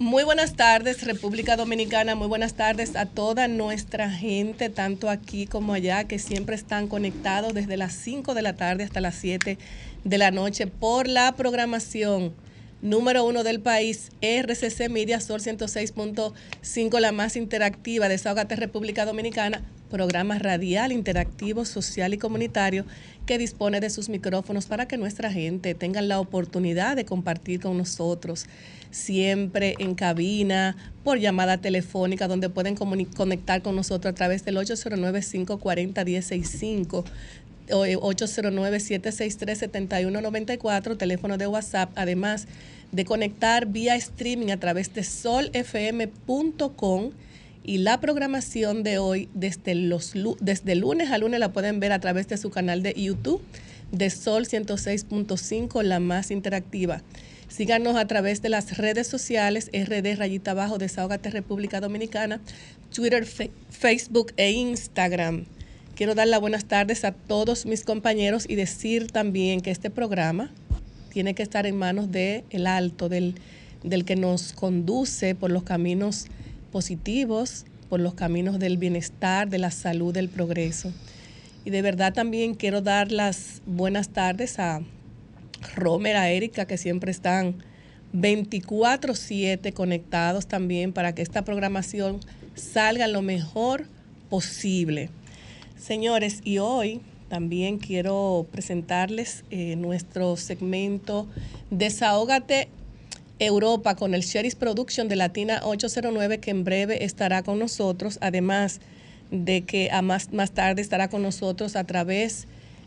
Muy buenas tardes, República Dominicana. Muy buenas tardes a toda nuestra gente, tanto aquí como allá, que siempre están conectados desde las 5 de la tarde hasta las 7 de la noche por la programación número uno del país, RCC Media Sol 106.5, la más interactiva de Desahogate República Dominicana, programa radial, interactivo, social y comunitario que dispone de sus micrófonos para que nuestra gente tenga la oportunidad de compartir con nosotros, siempre en cabina, por llamada telefónica, donde pueden conectar con nosotros a través del 809-540-1065. 809-763-7194, teléfono de WhatsApp, además de conectar vía streaming a través de solfm.com y la programación de hoy desde, los, lunes a lunes la pueden ver a través de su canal de YouTube de Sol 106.5, la más interactiva. Síganos a través de las redes sociales, RD Rayita Abajo, Desahogate República Dominicana, Twitter, Facebook e Instagram. Quiero dar las buenas tardes a todos mis compañeros y decir también que este programa tiene que estar en manos del el alto, del, del que nos conduce por los caminos positivos, por los caminos del bienestar, de la salud, del progreso. Y de verdad también quiero dar las buenas tardes a Romer, a Erika, que siempre están 24/7 conectados también para que esta programación salga lo mejor posible. Señores, y hoy también quiero presentarles eh, nuestro segmento Desahógate Europa con el Sherry's Production de Latina 809 que en breve estará con nosotros, además de que a más, más tarde estará con nosotros a través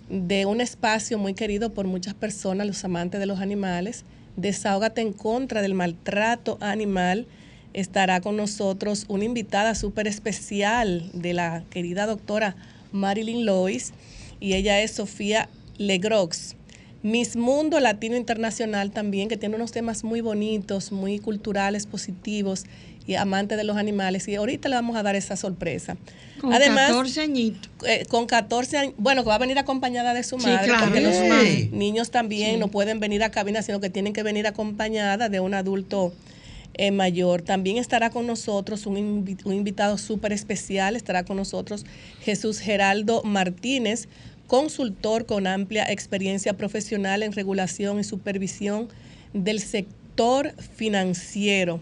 de un espacio muy querido por muchas personas, los amantes de los animales. Desahógate en contra del maltrato animal. Estará con nosotros una invitada súper especial de la querida doctora Marilyn Lois, y ella es Sofía Legrox. Miss Mundo Latino Internacional también, que tiene unos temas muy bonitos, muy culturales, positivos y amante de los animales. Y ahorita le vamos a dar esa sorpresa. Con Además, 14 añitos. Eh, con 14 años, bueno, que va a venir acompañada de su madre, porque los niños también no pueden venir a cabina, sino que tienen que venir acompañada de un adulto eh, mayor. También estará con nosotros un, invitado súper especial, estará con nosotros Jesús Geraldo Martínez, consultor con amplia experiencia profesional en regulación y supervisión del sector financiero.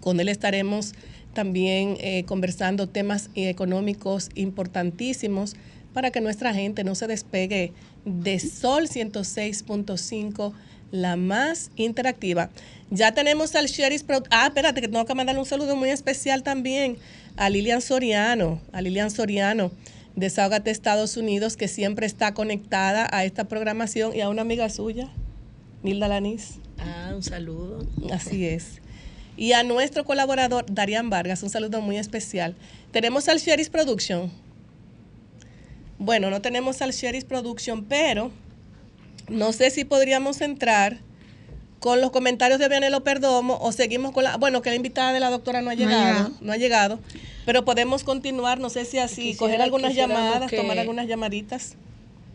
Con él estaremos también eh, conversando temas económicos importantísimos para que nuestra gente no se despegue de Sol 106.5 la más interactiva. Ya tenemos al Sherry's Pro. Ah, espérate, que tengo que mandarle un saludo muy especial también a Lilian Soriano, a Lilian Soriano de Sáugate Estados Unidos, que siempre está conectada a esta programación, y a una amiga suya, Nilda Lanís. Ah, un saludo. Así es. Y a nuestro colaborador, Darian Vargas, un saludo muy especial. Tenemos al Sherry's Production. Bueno, no tenemos al Sherry's Production, pero no sé si podríamos entrar con los comentarios de Vianelo Perdomo o seguimos con la... Bueno, que la invitada de la doctora no ha llegado, no ha llegado, pero podemos continuar, no sé si así, coger algunas llamadas, tomar algunas llamaditas.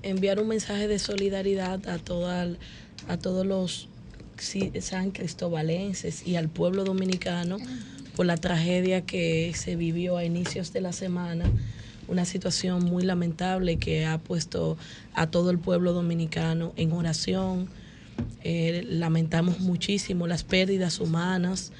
Enviar un mensaje de solidaridad a, toda, a todos los san cristobalenses y al pueblo dominicano por la tragedia que se vivió a inicios de la semana una situación muy lamentable que ha puesto a todo el pueblo dominicano en oración. Eh, lamentamos muchísimo las pérdidas humanas,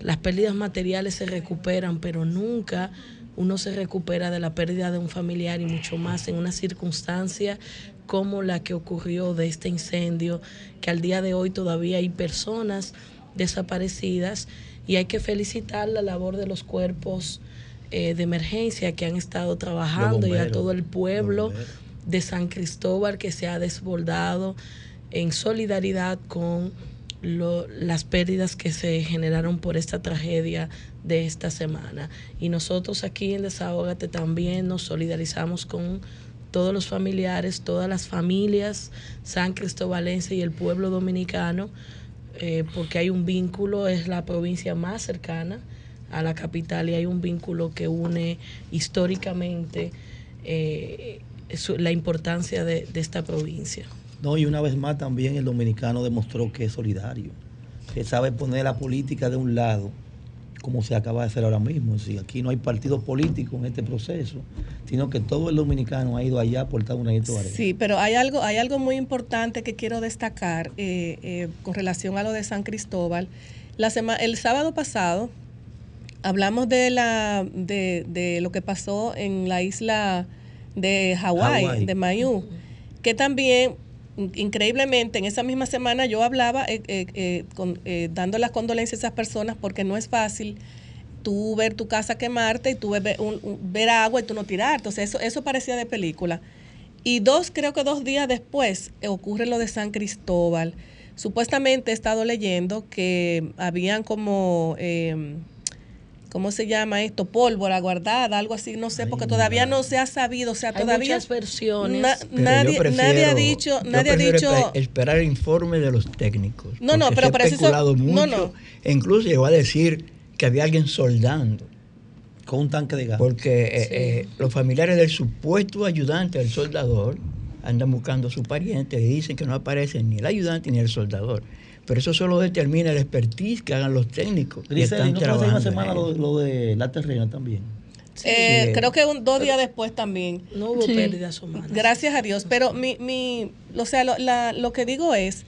las pérdidas materiales se recuperan, pero nunca uno se recupera de la pérdida de un familiar y mucho más en una circunstancia como la que ocurrió de este incendio, que al día de hoy todavía hay personas desaparecidas y hay que felicitar la labor de los cuerpos eh, de emergencia que han estado trabajando y a todo el pueblo de San Cristóbal que se ha desbordado en solidaridad con las pérdidas que se generaron por esta tragedia de esta semana. Y nosotros aquí en Desahógate también nos solidarizamos con todos los familiares, todas las familias san cristobalense y el pueblo dominicano, eh, porque hay un vínculo, es la provincia más cercana a la capital y hay un vínculo que une históricamente eh, la importancia de, esta provincia. No, y una vez más también el dominicano demostró que es solidario. que sabe poner la política de un lado, como se acaba de hacer ahora mismo. Si aquí no hay partido político en este proceso, sino que todo el dominicano ha ido allá a aportar un de Sí, pero hay algo, hay algo muy importante que quiero destacar eh, eh, con relación a lo de San Cristóbal. La el sábado pasado hablamos de, la, de, de lo que pasó en la isla de Hawái, de Mayu, que también increíblemente en esa misma semana yo hablaba eh, eh, eh, dando las condolencias a esas personas porque no es fácil tú ver tu casa quemarte y tú ver, ver agua y tú no tirarte. Entonces eso, eso parecía de película. Y dos, creo que dos días después ocurre lo de San Cristóbal. Supuestamente he estado leyendo que habían como ¿cómo se llama esto? Pólvora guardada, algo así, no sé, porque todavía no se ha sabido, o sea, Hay todavía muchas versiones. nadie, nadie ha dicho, nadie ha dicho esperar el informe de los técnicos. No, no, pero parece eso mucho, no, no. E incluso llegó a decir que había alguien soldando con un tanque de gas. Porque eh, eh, los familiares del supuesto ayudante del soldador andan buscando a su pariente y dicen que no aparece ni el ayudante ni el soldador. Pero eso solo determina el expertise que hagan los técnicos. Dice, ¿no una semana lo, de la terrena también? Eh, creo que un, dos días después también. No hubo pérdidas humanas. Gracias a Dios. Pero mi, mi, o sea, lo, lo que digo es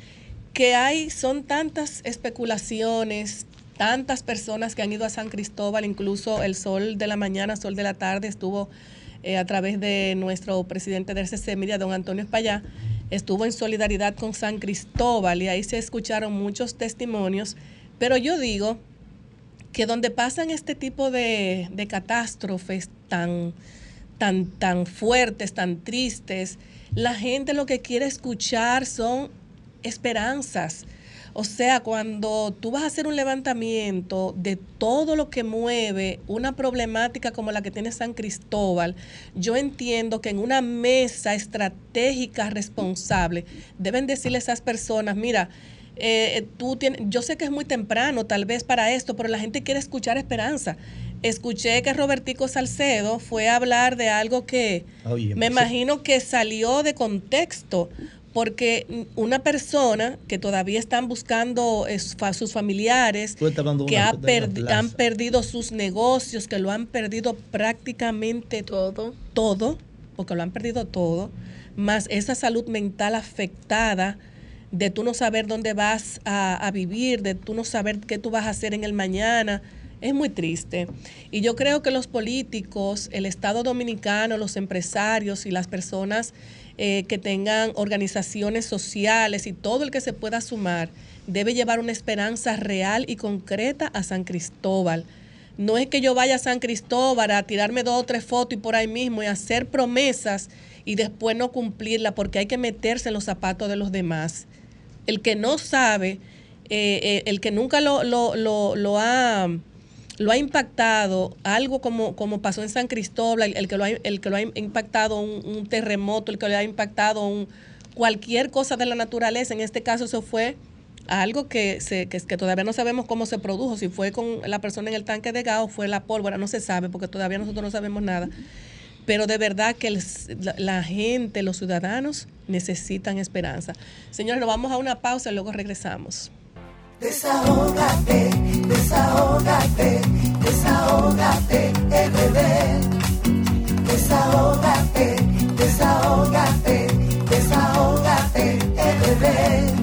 que hay, son tantas especulaciones, tantas personas que han ido a San Cristóbal, incluso el sol de la mañana, sol de la tarde, estuvo eh, a través de nuestro presidente del CC Media, don Antonio Espallá, estuvo en solidaridad con San Cristóbal y ahí se escucharon muchos testimonios, pero yo digo que donde pasan este tipo de, catástrofes tan, tan, tan fuertes, tan tristes, la gente lo que quiere escuchar son esperanzas, o sea, cuando tú vas a hacer un levantamiento de todo lo que mueve una problemática como la que tiene San Cristóbal, yo entiendo que en una mesa estratégica responsable deben decirle a esas personas, mira, eh, tú tienes, yo sé que es muy temprano tal vez para esto, pero la gente quiere escuchar esperanza. Escuché que Robertico Salcedo fue a hablar de algo que me imagino que salió de contexto, porque una persona que todavía están buscando sus familiares, que han perdido sus negocios, que lo han perdido prácticamente todo, todo, porque lo han perdido todo, más esa salud mental afectada de tú no saber dónde vas a, a vivir, de tú no saber qué tú vas a hacer en el mañana, es muy triste. Y yo creo que los políticos, el Estado dominicano, los empresarios y las personas eh, que tengan organizaciones sociales y todo el que se pueda sumar, debe llevar una esperanza real y concreta a San Cristóbal. No es que yo vaya a San Cristóbal a tirarme dos o tres fotos y por ahí mismo y hacer promesas y después no cumplirla porque hay que meterse en los zapatos de los demás. El que no sabe, eh, eh, el que nunca lo, lo, lo, lo ha lo ha impactado algo como, como pasó en San Cristóbal, el, que, lo ha, el que lo ha impactado un, terremoto, el que lo ha impactado un, cualquier cosa de la naturaleza, en este caso eso fue algo que, se, que, todavía no sabemos cómo se produjo, si fue con la persona en el tanque de gas o fue la pólvora, no se sabe porque todavía nosotros no sabemos nada. Pero de verdad que la, gente, los ciudadanos necesitan esperanza. Señores, nos vamos a una pausa y luego regresamos. Desahógate, desahógate, bebé. Desahógate, desahógate, desahógate, bebé.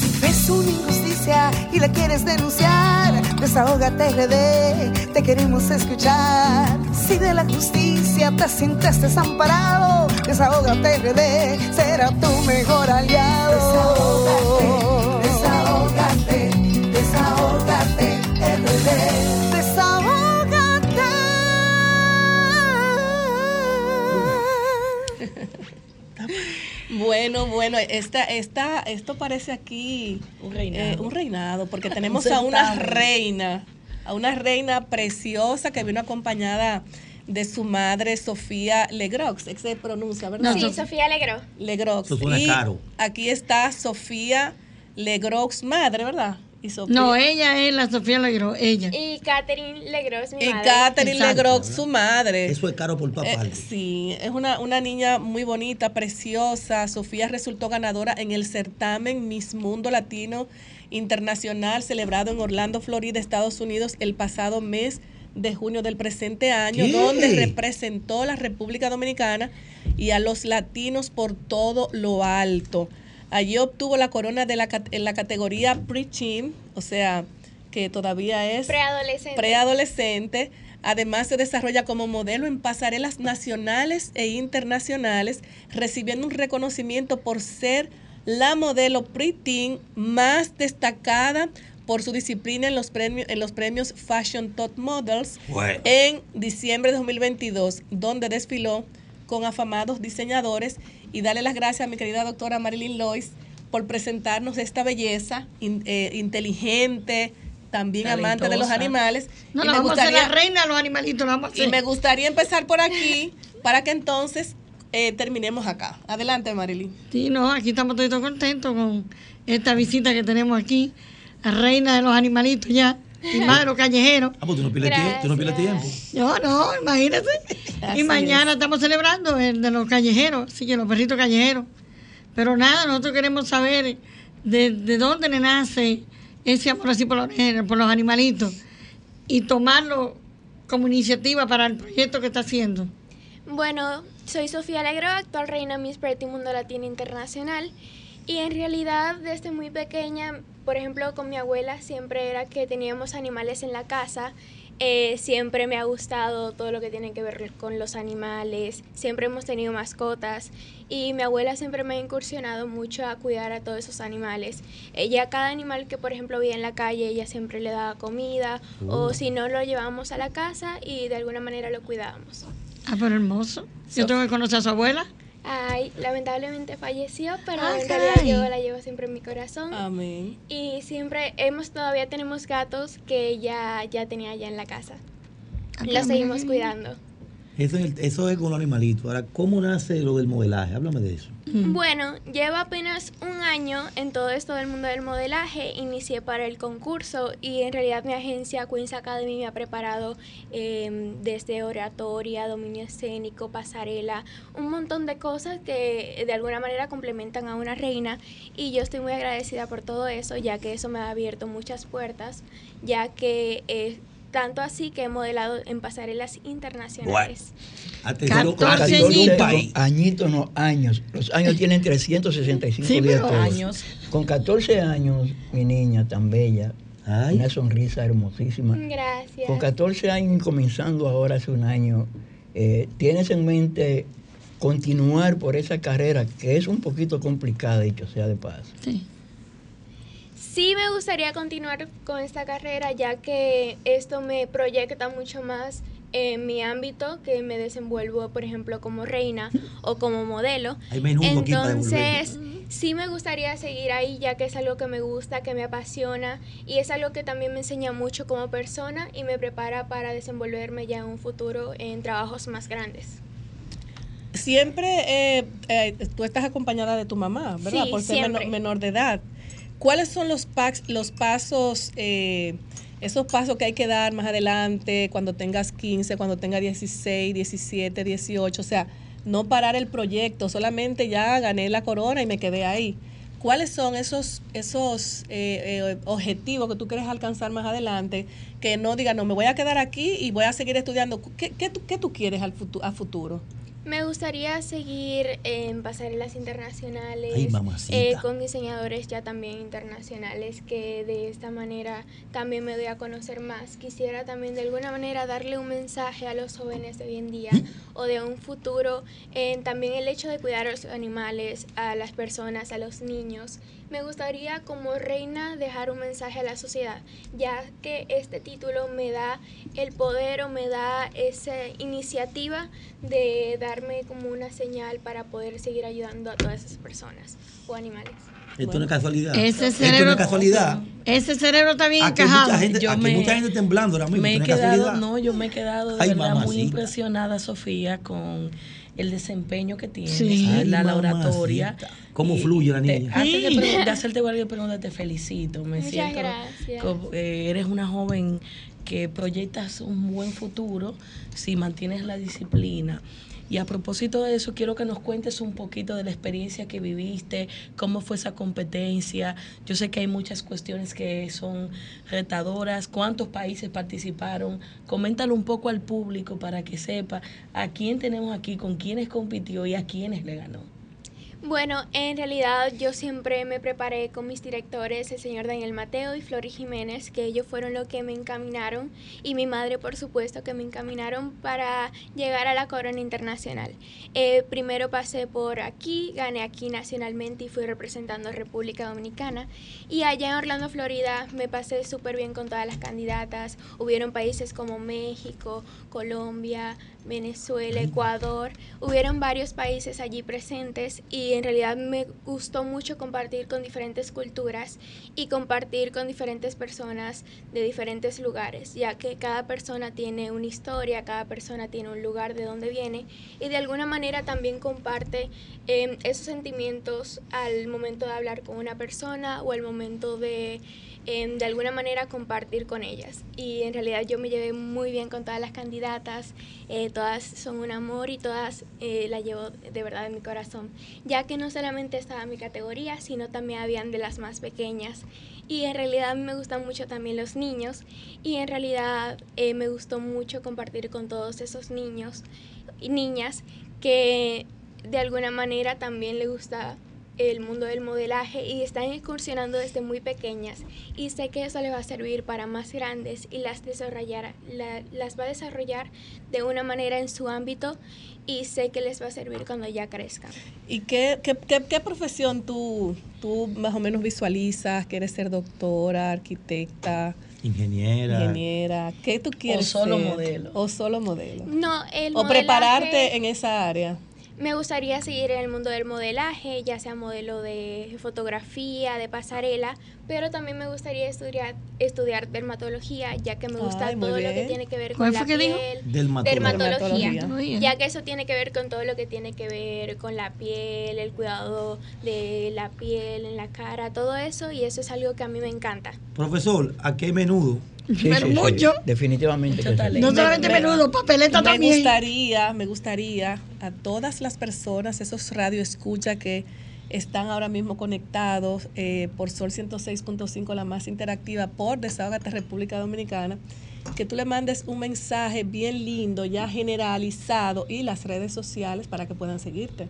Si ves una injusticia y la quieres denunciar, desahógate, RD, te queremos escuchar. Si de la justicia te sientes desamparado, desahógate, RD, será tu mejor aliado. Desahógate. Bueno, bueno, esta, esta, esto parece aquí un reinado, eh, un reinado porque tenemos a una reina, a una reina preciosa que vino acompañada de su madre Sofía Legrox, se pronuncia, ¿verdad? sí, Sofía Legrox. Legrox. y aquí está Sofía Legrox madre, ¿verdad? No, ella es la Sofía Legros, ella. Y Catherine Legros, mi y madre. Y Catherine Legros, su madre. Eso es caro por papá. Eh, sí, es una, una niña muy bonita, preciosa. Sofía resultó ganadora en el certamen Miss Mundo Latino internacional celebrado en Orlando, Florida, Estados Unidos, el pasado mes de junio del presente año, ¿Qué? donde representó a la República Dominicana y a los latinos por todo lo alto. Allí obtuvo la corona de la, cat- en la categoría pre-teen, o sea, que todavía es Preadolescente. preadolescente. Además, se desarrolla como modelo en pasarelas nacionales e internacionales, recibiendo un reconocimiento por ser la modelo preteen más destacada por su disciplina en los premios, en los premios Fashion Top Models Bueno. en diciembre de 2022, donde desfiló con afamados diseñadores. Y darle las gracias a mi querida doctora Marilyn Lois por presentarnos esta belleza in- eh, inteligente, también amante de los Talentosa. animales. No, Y la me vamos a hacer gustaría- la reina de los animalitos, la vamos a y hacer. me gustaría empezar por aquí para que entonces eh, terminemos acá. Adelante, Marilyn. Sí, no, aquí estamos todos contentos con esta visita que tenemos aquí, la reina de los animalitos ya, y más de los callejeros. Ah, pues tú no pierdes tiempo. Tú no pierdes tiempo. No, no, imagínate. Así y mañana es. estamos celebrando el de los callejeros, sí que los perritos callejeros. Pero nada, nosotros queremos saber de, de dónde le nace ese amor así por los, por los animalitos y tomarlo como iniciativa para el proyecto que está haciendo. Bueno, soy Sofía Alegro, actual reina Miss Pretty Mundo Latino Internacional. Y en realidad, desde muy pequeña, por ejemplo, con mi abuela, siempre era que teníamos animales en la casa. Eh, siempre me ha gustado todo lo que tiene que ver con los animales. Siempre hemos tenido mascotas. Y mi abuela siempre me ha incursionado mucho a cuidar a todos esos animales. Ella, cada animal que, por ejemplo, veía en la calle, ella siempre le daba comida. O si no, lo llevábamos a la casa y de alguna manera lo cuidábamos. Ah, pero hermoso. Yo tengo que conocer a su abuela. Ay, lamentablemente falleció, pero Ah, en realidad yo la llevo siempre en mi corazón. Amén. Y siempre hemos, todavía tenemos gatos que ella ya tenía allá en la casa. Ah, pero Los seguimos cuidando. Eso es, el- eso es con los animalitos. Ahora, ¿cómo nace lo del modelaje? Háblame de eso. Bueno, llevo apenas un año en todo esto del mundo del modelaje. Inicié para el concurso y en realidad mi agencia Queens Academy me ha preparado eh, desde oratoria, dominio escénico, pasarela, un montón de cosas que de alguna manera complementan a una reina y yo estoy muy agradecida por todo eso, ya que eso me ha abierto muchas puertas, ya que eh, tanto así que he modelado en pasarelas internacionales. Atención, 14 atención, un añitos. Añitos, no años. Los años tienen 365 Sí, días. pero- todos. Años. Con 14 años, mi niña tan bella, Ay. una sonrisa hermosísima. Gracias. Con 14 años y comenzando ahora hace un año, eh, ¿tienes en mente continuar por esa carrera que es un poquito complicada, dicho sea de paso? Sí. Sí me gustaría continuar con esta carrera ya que esto me proyecta mucho más en mi ámbito que me desenvuelvo, por ejemplo, como reina o como modelo. Hay menudo aquí para Entonces, sí me gustaría seguir ahí ya que es algo que me gusta, que me apasiona y es algo que también me enseña mucho como persona y me prepara para desenvolverme ya en un futuro en trabajos más grandes. Siempre eh, eh, tú estás acompañada de tu mamá, ¿verdad? Sí, Por ser menor de edad. ¿Cuáles son los, pasos, eh, esos pasos que hay que dar más adelante, cuando tengas 15, cuando tengas 16, 17, 18? O sea, no parar el proyecto, solamente ya gané la corona y me quedé ahí. ¿Cuáles son esos, esos eh, eh, objetivos que tú quieres alcanzar más adelante? Que no digas, no, me voy a quedar aquí y voy a seguir estudiando. ¿Qué, qué, qué tú quieres al futu- a futuro? Me gustaría seguir en pasarelas internacionales, Ay, eh, con diseñadores ya también internacionales, que de esta manera también me doy a conocer más. Quisiera también de alguna manera darle un mensaje a los jóvenes de hoy en día o de un futuro, en también el hecho de cuidar a los animales, a las personas, a los niños. Me gustaría como reina dejar un mensaje a la sociedad, ya que este título me da el poder o me da esa iniciativa de darme como una señal para poder seguir ayudando a todas esas personas o animales. Esto no es casualidad. Ese no cerebro- es casualidad. Ese cerebro está bien Aquí encajado. mucha gente, Yo aquí me- mucha gente temblando ahora mismo. Me he quedado, casualidad. no, yo me he quedado de Ay, verdad muy impresionada, Sofía, con el desempeño que. Ay, la mamacita. oratoria. Cómo Y fluye la te- niña. antes de, Sí. pregun- de hacerte cualquier pregunta, te felicito. Me Muchas siento gracias. como, eh, eres una joven que proyectas un buen futuro si mantienes la disciplina. Y a propósito de eso, quiero que nos cuentes un poquito de la experiencia que viviste, cómo fue esa competencia. Yo sé que hay muchas cuestiones que son retadoras, cuántos países participaron. Coméntalo un poco al público para que sepa a quién tenemos aquí, con quiénes compitió y a quiénes le ganó. Bueno, en realidad yo siempre me preparé con mis directores, el señor Daniel Mateo y Flori Jiménez, que ellos fueron los que me encaminaron, y mi madre, por supuesto, que me encaminaron para llegar a la corona internacional. Eh, primero pasé por aquí, gané aquí nacionalmente y fui representando a República Dominicana. Y allá en Orlando, Florida, me pasé súper bien con todas las candidatas. Hubieron países como México, Colombia, Venezuela, Ecuador. Hubieron varios países allí presentes y en realidad me gustó mucho compartir con diferentes culturas y compartir con diferentes personas de diferentes lugares, ya que cada persona tiene una historia, cada persona tiene un lugar de donde viene y de alguna manera también comparte em, esos sentimientos al momento de hablar con una persona o al momento de de alguna manera compartir con ellas. Y en realidad yo me llevé muy bien con todas las candidatas, eh, todas son un amor y todas eh, la llevo de verdad en mi corazón, ya que no solamente estaba mi categoría, sino también habían de las más pequeñas. Y en realidad me gustan mucho también los niños y en realidad eh, me gustó mucho compartir con todos esos niños y niñas que de alguna manera también le gusta el mundo del modelaje y están excursionando desde muy pequeñas y sé que eso les va a servir para más grandes y las, desarrollar, las va a desarrollar de una manera en su ámbito y sé que les va a servir cuando ya crezcan. ¿Y qué, qué, qué, profesión tú, tú más o menos visualizas? ¿Quieres ser doctora, arquitecta? Ingeniera. Ingeniera. ¿Qué tú quieres O solo modelo. O solo modelo. No, el O prepararte en esa área. Me gustaría seguir en el mundo del modelaje, ya sea modelo de fotografía, de pasarela, pero también me gustaría estudiar, estudiar dermatología, ya que me gusta todo lo que tiene que ver con la piel. Dermatología. Ya que eso tiene que ver con todo lo que tiene que ver con la piel, el cuidado de la piel en la cara, todo eso, y eso es algo que a mí me encanta. Profesor, ¿a qué menudo pero mucho. definitivamente. No solamente menudo, papeleta también. Me gustaría, me gustaría a todas las personas, esos radio escucha que están ahora mismo conectados eh, por Sol 106.5, la más interactiva, por Desahogate República Dominicana, que tú le mandes un mensaje bien lindo, ya generalizado, y las redes sociales para que puedan seguirte.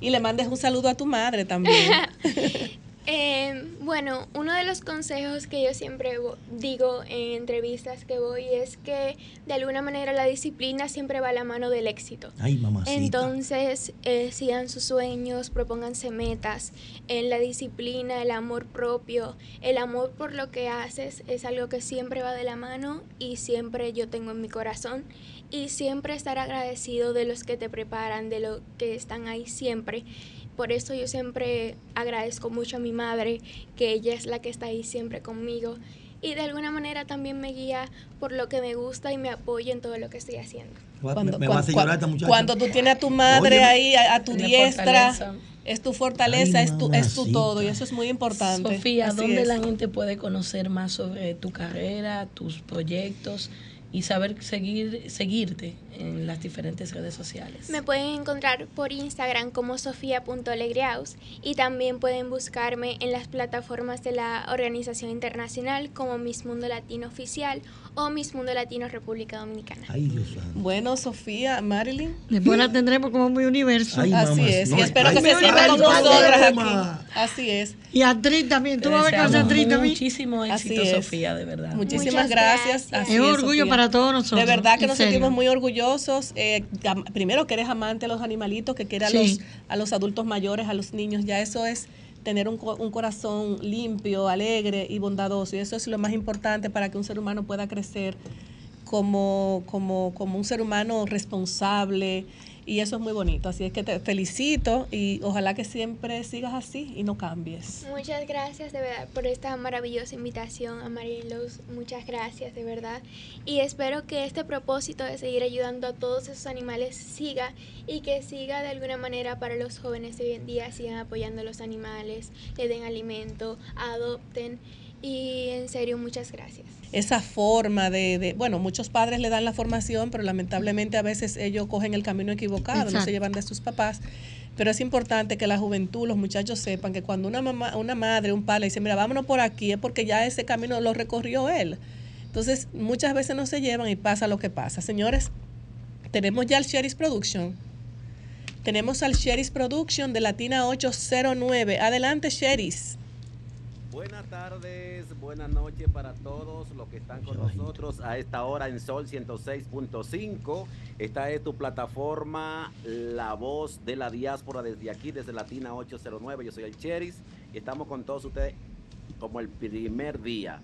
Y le mandes un saludo a tu madre también. Eh, bueno, uno de los consejos que yo siempre digo en entrevistas que voy es que de alguna manera la disciplina siempre va a la mano del éxito. Ay, mamacita. Entonces, eh, sigan sus sueños, propónganse metas. En la disciplina, el amor propio, el amor por lo que haces es algo que siempre va de la mano y siempre yo tengo en mi corazón. Y siempre estar agradecido de los que te preparan, de los que están ahí siempre por eso yo siempre agradezco mucho a mi madre, que ella es la que está ahí siempre conmigo y de alguna manera también me guía por lo que me gusta y me apoya en todo lo que estoy haciendo. Cuando, cuando, tú tienes a tu madre ahí, a, tu diestra, es tu fortaleza, es, tu, es tu todo y eso es muy importante. Sofía, ¿dónde la gente puede conocer más sobre tu carrera, tus proyectos? Y saber seguir, seguirte en las diferentes redes sociales. Me pueden encontrar por Instagram como sofía.alegreaus y también pueden buscarme en las plataformas de la organización internacional como Miss Mundo Latino Oficial o Miss Mundo Latino República Dominicana. bueno, Sofía, Marilyn. Después la tendremos como muy universo. Así es. y espero que se siga con nosotras aquí. Así es. Y actriz también. Tú vas a ver con actriz también. Muchísimo éxito, Sofía, de verdad. Muchísimas gracias. es un orgullo para todos nosotros. De verdad que nos sentimos muy orgullosos. Eh, primero que eres amante de los animalitos, que quiere a, los, a los adultos mayores, a los niños. Ya eso es tener un, un, corazón limpio, alegre y bondadoso. Y eso es lo más importante para que un ser humano pueda crecer como, como, como un ser humano responsable, y eso es muy bonito. Así es que te felicito y ojalá que siempre sigas así y no cambies. Muchas gracias de verdad por esta maravillosa invitación a Marilos. Muchas gracias de verdad. Y espero que este propósito de seguir ayudando a todos esos animales siga y que siga de alguna manera para los jóvenes de hoy en día, sigan apoyando a los animales, le den alimento, adopten Y en serio, muchas gracias. Esa forma de, bueno, muchos padres le dan la formación, pero lamentablemente a veces ellos cogen el camino equivocado, no se llevan de sus papás. Pero es importante que la juventud, los muchachos sepan que cuando una mamá, una madre, un padre dice, mira, vámonos por aquí, es porque ya ese camino lo recorrió él. Entonces, muchas veces no se llevan y pasa lo que pasa. Señores, tenemos ya el Sherry's Production. Tenemos al Sherry's Production de Latina 809. Adelante, Sherry's. Buenas tardes, buenas noches para todos los que están con nosotros a esta hora en Sol 106.5. Esta es tu plataforma, La Voz de la Diáspora desde aquí, desde Latina 809. Yo soy el Cheris y estamos con todos ustedes como el primer día.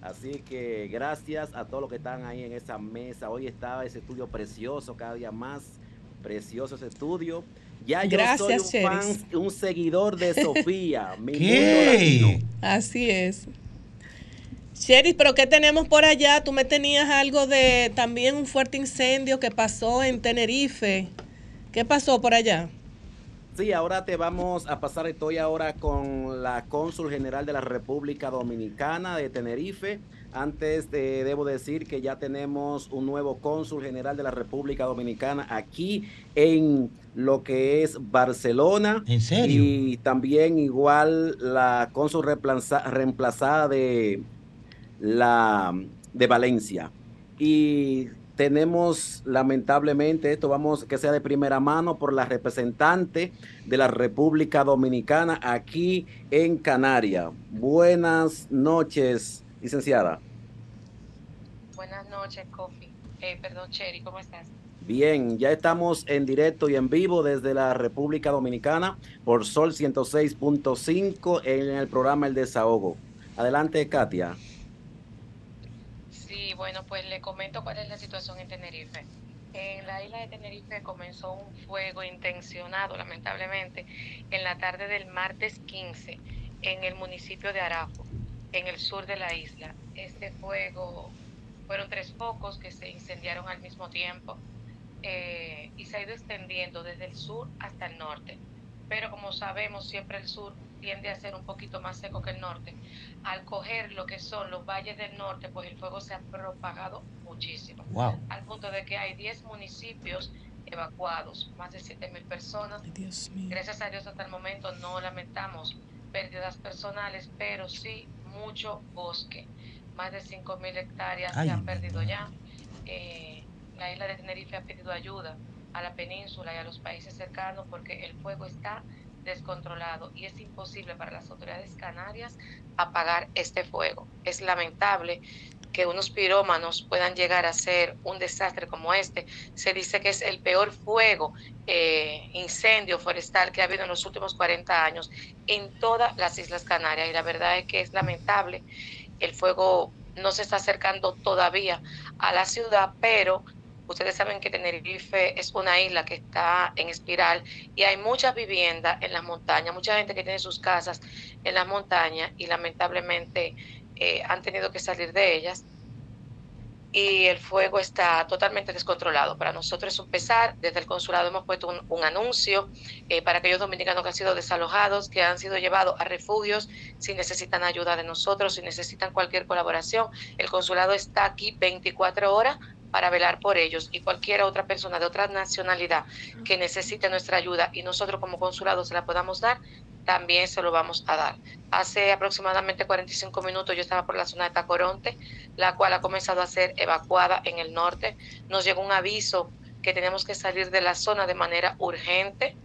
Así que gracias a todos los que están ahí en esa mesa. Hoy estaba ese estudio precioso, cada día más precioso ese estudio. Ya yo soy un, fan, un seguidor de Sofía. mi ¿Qué? Así es. Cheris, pero ¿qué tenemos por allá? Tú me tenías algo de también un fuerte incendio que pasó en Tenerife. ¿Qué pasó por allá? Sí, ahora te vamos a pasar, estoy ahora con la cónsul general de la República Dominicana de Tenerife. Antes de, debo decir que ya tenemos un nuevo cónsul general de la República Dominicana aquí en lo que es Barcelona. ¿En serio? Y también igual la cónsul reemplazada de la de Valencia. Y tenemos lamentablemente esto, vamos que sea de primera mano por la representante de la República Dominicana aquí en Canarias. Buenas noches, licenciada. Buenas noches, Kofi. Eh, perdón, Cherry, ¿cómo estás? Bien, ya estamos en directo y en vivo desde la República Dominicana por Sol 106.5 en el programa El Desahogo. Adelante, Katia bueno, pues le comento cuál es la situación en Tenerife. En la isla de Tenerife comenzó un fuego intencionado, lamentablemente, en la tarde del martes 15 en el municipio de Arajo, en el sur de la isla. Este fuego fueron tres focos que se incendiaron al mismo tiempo eh, y se ha ido extendiendo desde el sur hasta el norte. Pero como sabemos, siempre el sur tiende a ser un poquito más seco que el norte. Al coger lo que son los valles del norte, pues el fuego se ha propagado muchísimo. Al punto de que hay 10 municipios evacuados, más de 7 mil personas. Gracias a Dios hasta el momento no lamentamos pérdidas personales, pero sí mucho bosque. Más de 5 mil hectáreas se han perdido ya. Eh, la isla de Tenerife ha pedido ayuda a la península y a los países cercanos porque el fuego está descontrolado y es imposible para las autoridades canarias apagar este fuego. Es lamentable que unos pirómanos puedan llegar a ser un desastre como este. Se dice que es el peor fuego, eh, incendio forestal que ha habido en los últimos 40 años en todas las Islas Canarias y la verdad es que es lamentable. El fuego no se está acercando todavía a la ciudad, pero Ustedes saben que Tenerife es una isla que está en espiral y hay muchas viviendas en las montañas, mucha gente que tiene sus casas en las montañas y lamentablemente eh, han tenido que salir de ellas y el fuego está totalmente descontrolado. Para nosotros es un pesar. Desde el consulado hemos puesto un, anuncio eh, para aquellos dominicanos que han sido desalojados, que han sido llevados a refugios, si necesitan ayuda de nosotros, si necesitan cualquier colaboración. El consulado está aquí 24 horas para velar por ellos y cualquier otra persona de otra nacionalidad que necesite nuestra ayuda y nosotros como consulado se la podamos dar, también se lo vamos a dar. Hace aproximadamente 45 minutos yo estaba por la zona de Tacoronte, la cual ha comenzado a ser evacuada en el norte. Nos llegó un aviso que tenemos que salir de la zona de manera urgente.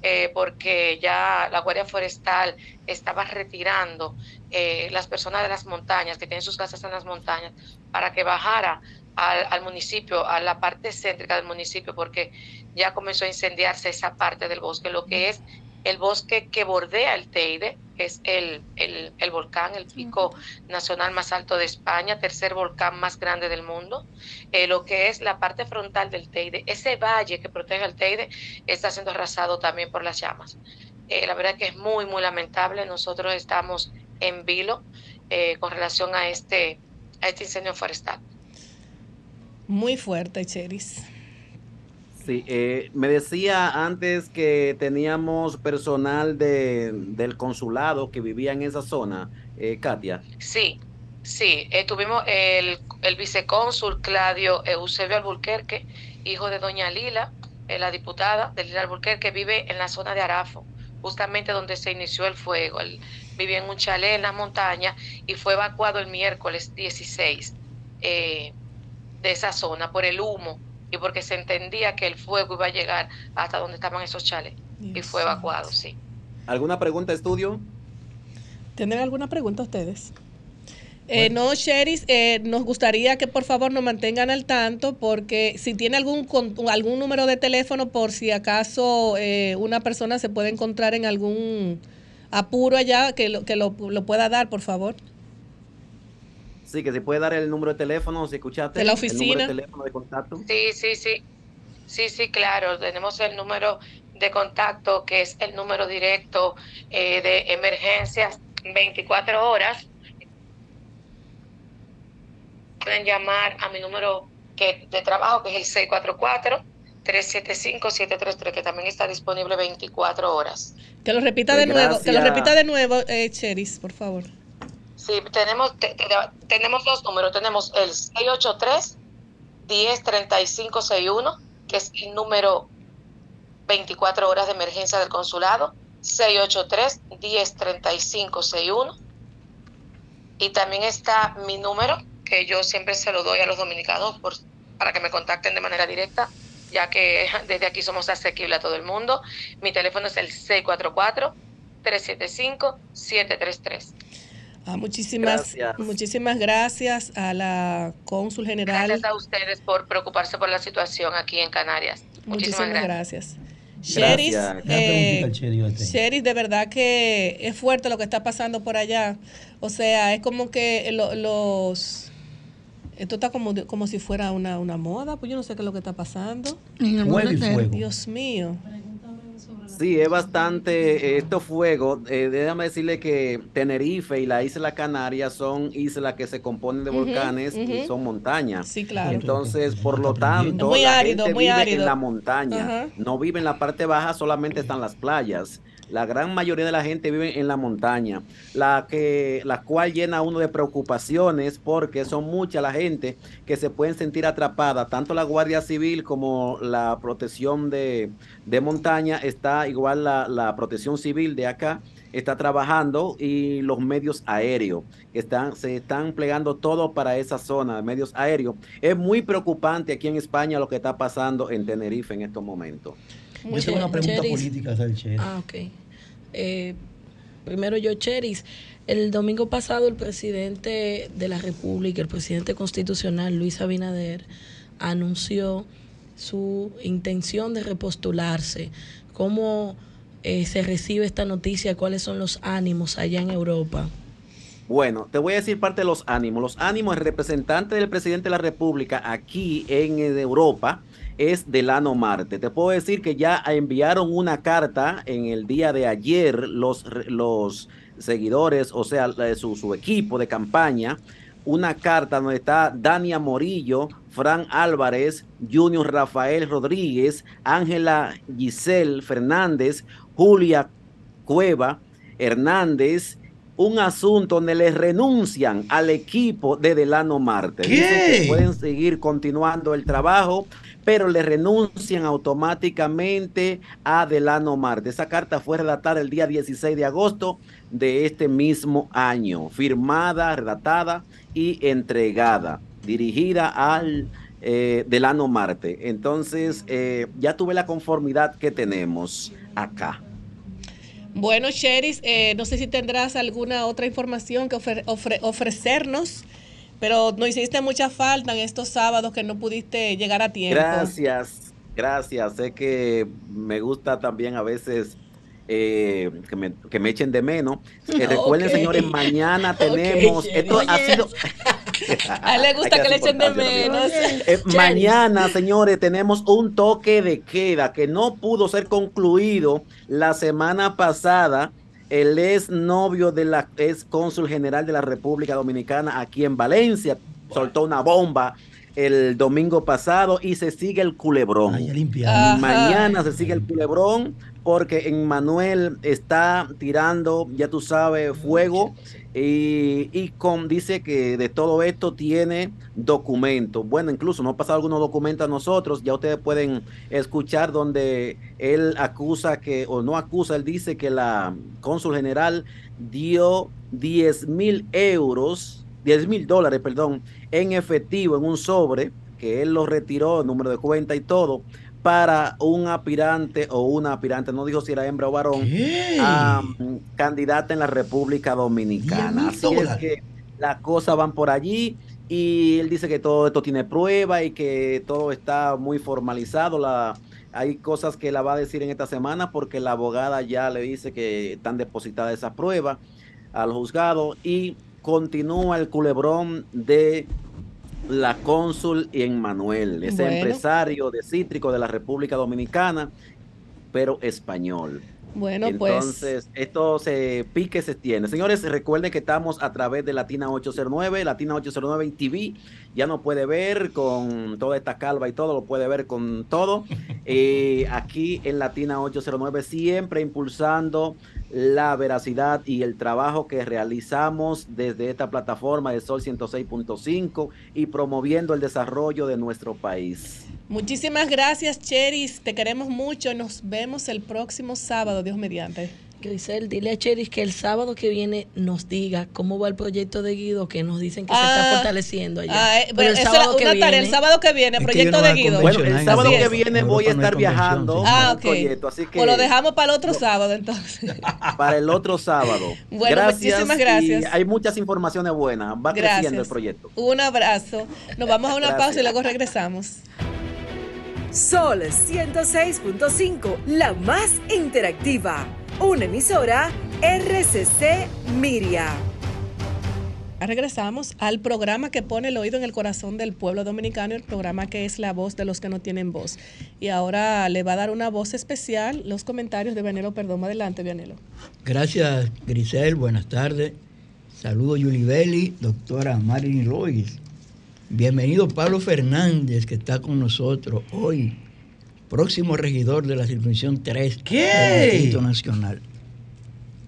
Eh, porque ya la Guardia Forestal estaba retirando eh, las personas de las montañas, que tienen sus casas en las montañas, para que bajara al, municipio, a la parte céntrica del municipio, porque ya comenzó a incendiarse esa parte del bosque, lo que es el bosque que bordea el Teide, que es el, el, volcán, el pico nacional más alto de España, tercer volcán más grande del mundo, eh, lo que es la parte frontal del Teide, ese valle que protege el Teide está siendo arrasado también por las llamas. Eh, la verdad que es muy, muy lamentable. Nosotros estamos en vilo eh, con relación a este, a este incendio forestal. Muy fuerte, Cheris. Sí, eh, me decía antes que teníamos personal de, del consulado que vivía en esa zona. eh, Katia. Sí, sí, tuvimos el, el vicecónsul Claudio Eusebio Alburquerque, hijo de doña Lila, la diputada de Lila Alburquerque, vive en la zona de Arafo, justamente donde se inició el fuego. Él vivía en un chalet en la montaña y fue evacuado el miércoles 16 de esa zona por el humo y porque se entendía que el fuego iba a llegar hasta donde estaban esos chales y fue evacuado, sí. ¿Alguna pregunta, estudio? ¿Tienen alguna pregunta ustedes? Eh, no, Sheris, eh, nos gustaría que por favor nos mantengan al tanto porque si tiene algún algún número de teléfono por si acaso eh, una persona se puede encontrar en algún apuro allá, que lo, que lo, lo pueda dar, por favor. Sí, que se puede dar el número de teléfono, si escuchaste. De la oficina. El número de teléfono de contacto. Sí, sí, sí. Sí, sí, claro. Tenemos el número de contacto que es el número directo eh, de emergencias 24 horas. Pueden llamar a mi número que, de trabajo que es el 644-375-733, que también está disponible 24 horas. Que lo repita de nuevo, que lo repita de nuevo, eh, Cheris, por favor. Sí, tenemos, tenemos dos números. Tenemos el 683-103561, que es el número 24 horas de emergencia del consulado. 683-103561. Y también está mi número, que yo siempre se lo doy a los dominicanos para que me contacten de manera directa, ya que desde aquí somos asequibles a todo el mundo. Mi teléfono es el 644 375 733. Ah, muchísimas, gracias. muchísimas gracias a la cónsul general. Gracias a ustedes por preocuparse por la situación aquí en Canarias. Muchísimas, gracias. Sheris, eh, Sheris, de verdad que es fuerte lo que está pasando por allá. O sea, es como que los... Esto está como, como si fuera una, una moda, pues yo no sé qué es lo que está pasando. Dios mío. Sí, es bastante, eh, estos fuegos, eh, déjame decirle que Tenerife y la isla Canaria son islas que se componen de volcanes y son montañas. Sí, claro. Entonces, por lo tanto, muy la árido, gente muy vive árido. en la montaña, no vive en la parte baja, solamente están las playas. La gran mayoría de la gente vive en la montaña, la que cual llena a uno de preocupaciones porque son mucha la gente que se pueden sentir atrapada, tanto la Guardia Civil como la protección de, de montaña, está igual la, la protección civil de acá, está trabajando y los medios aéreos que están, se están plegando todo para esa zona medios aéreos. Es muy preocupante aquí en España lo que está pasando en Tenerife en estos momentos. Yo tengo una pregunta Cheris. política Cheris. Ah, ok. Eh, primero yo, Cheris. El domingo pasado el presidente de la República, el presidente constitucional Luis Abinader, anunció su intención de repostularse. ¿Cómo eh, se recibe esta noticia? ¿Cuáles son los ánimos allá en Europa? Bueno, te voy a decir parte de los ánimos. Los ánimos, el representante del presidente de la República aquí en eh, Europa es Delano Marte. Te puedo decir que ya enviaron una carta en el día de ayer los, los seguidores, o sea, su, su equipo de campaña, una carta donde está Dania Morillo, Fran Álvarez, Junior Rafael Rodríguez, Ángela Giselle Fernández, Julia Cueva Hernández, un asunto donde le renuncian al equipo de Delano Marte. ¿Qué? Dicen que pueden seguir continuando el trabajo, pero le renuncian automáticamente a Delano Marte. Esa carta fue redactada el día 16 de agosto de este mismo año, firmada, redactada y entregada, dirigida al eh, Delano Marte. Entonces, eh, ya tuve la conformidad que tenemos acá. Bueno, Sheris, eh, no sé si tendrás alguna otra información que ofre- ofre- ofrecernos, pero nos hiciste mucha falta en estos sábados que no pudiste llegar a tiempo. Gracias, gracias. Sé que me gusta también a veces eh, que, me, que me echen de menos. Eh, recuerden, señores, mañana tenemos. Esto ha sido. A él le gusta que le echen de menos. Eh, mañana, señores, tenemos un toque de queda que no pudo ser concluido la semana pasada. El ex novio de la ex cónsul general de la República Dominicana aquí en Valencia soltó una bomba el domingo pasado y se sigue el culebrón. Mañana se sigue el culebrón porque en Manuel está tirando, ya tú sabes, fuego y, con, dice que de todo esto tiene documentos. Bueno, incluso nos ha pasado algunos documentos a nosotros, ya ustedes pueden escuchar donde él acusa que, o no acusa, él dice que la cónsul general dio 10 mil euros, 10 mil dólares, perdón, en efectivo, en un sobre, que él lo retiró, número de cuenta y todo, para un aspirante o una aspirante, no dijo si era hembra o varón, candidata en la República Dominicana. Así es que las cosas van por allí y él dice que todo esto tiene prueba y que todo está muy formalizado. La, hay cosas que la va a decir en esta semana porque la abogada ya le dice que están depositadas esas pruebas al juzgado y continúa el culebrón de la cónsul en Manuel, ese empresario de cítrico de la República Dominicana, pero español. Bueno, pues. Entonces, esto se pique se tiene. Señores, recuerden que estamos a través de Latina 809, Latina 809 en TV. Ya no puede ver con toda esta calva y todo, lo puede ver con todo. Eh, aquí en Latina 809, siempre impulsando la veracidad y el trabajo que realizamos desde esta plataforma de Sol 106.5 y promoviendo el desarrollo de nuestro país. Muchísimas gracias, Cheris. Te queremos mucho. Nos vemos el próximo sábado, Dios mediante. Grisel, dile a Cheris que el sábado que viene nos diga cómo va el proyecto de Guido, que nos dicen que se está ah, fortaleciendo allá. Ah, eh, el, sábado que viene, el sábado que viene, proyecto de Guido. Bueno, el sábado que viene voy a estar viajando. Ah, ok. Proyecto, así que, pues lo dejamos para el otro sábado entonces. Para el otro sábado. Bueno, gracias, muchísimas gracias. hay muchas informaciones buenas. Va creciendo el proyecto. Un abrazo. Nos vamos a una pausa y luego regresamos. Sol 106.5, la más interactiva una emisora RCC Miria. Regresamos al programa que pone el oído en el corazón del pueblo dominicano, el programa que es la voz de los que no tienen voz. Y ahora le va a dar una voz especial los comentarios de Vianelo Perdón. Adelante, Vianelo. Gracias, Grisel. Buenas tardes. Saludos, Belli, doctora Marilyn Lois. Bienvenido Pablo Fernández, que está con nosotros hoy próximo regidor de la circunscripción 3 del Distrito Nacional.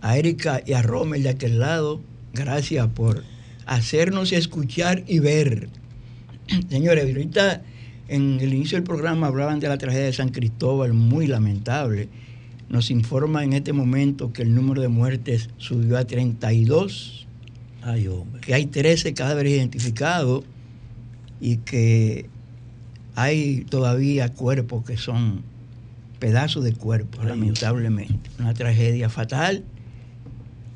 A Erika y a Rommel de aquel lado, gracias por hacernos escuchar y ver. Señores, ahorita en el inicio del programa hablaban de la tragedia de San Cristóbal, muy lamentable. Nos informa en este momento que el número de muertes subió a 32. Ay, hombre. Que hay 13 cadáveres identificados y que hay todavía cuerpos que son pedazos de cuerpo, lamentablemente. Una tragedia fatal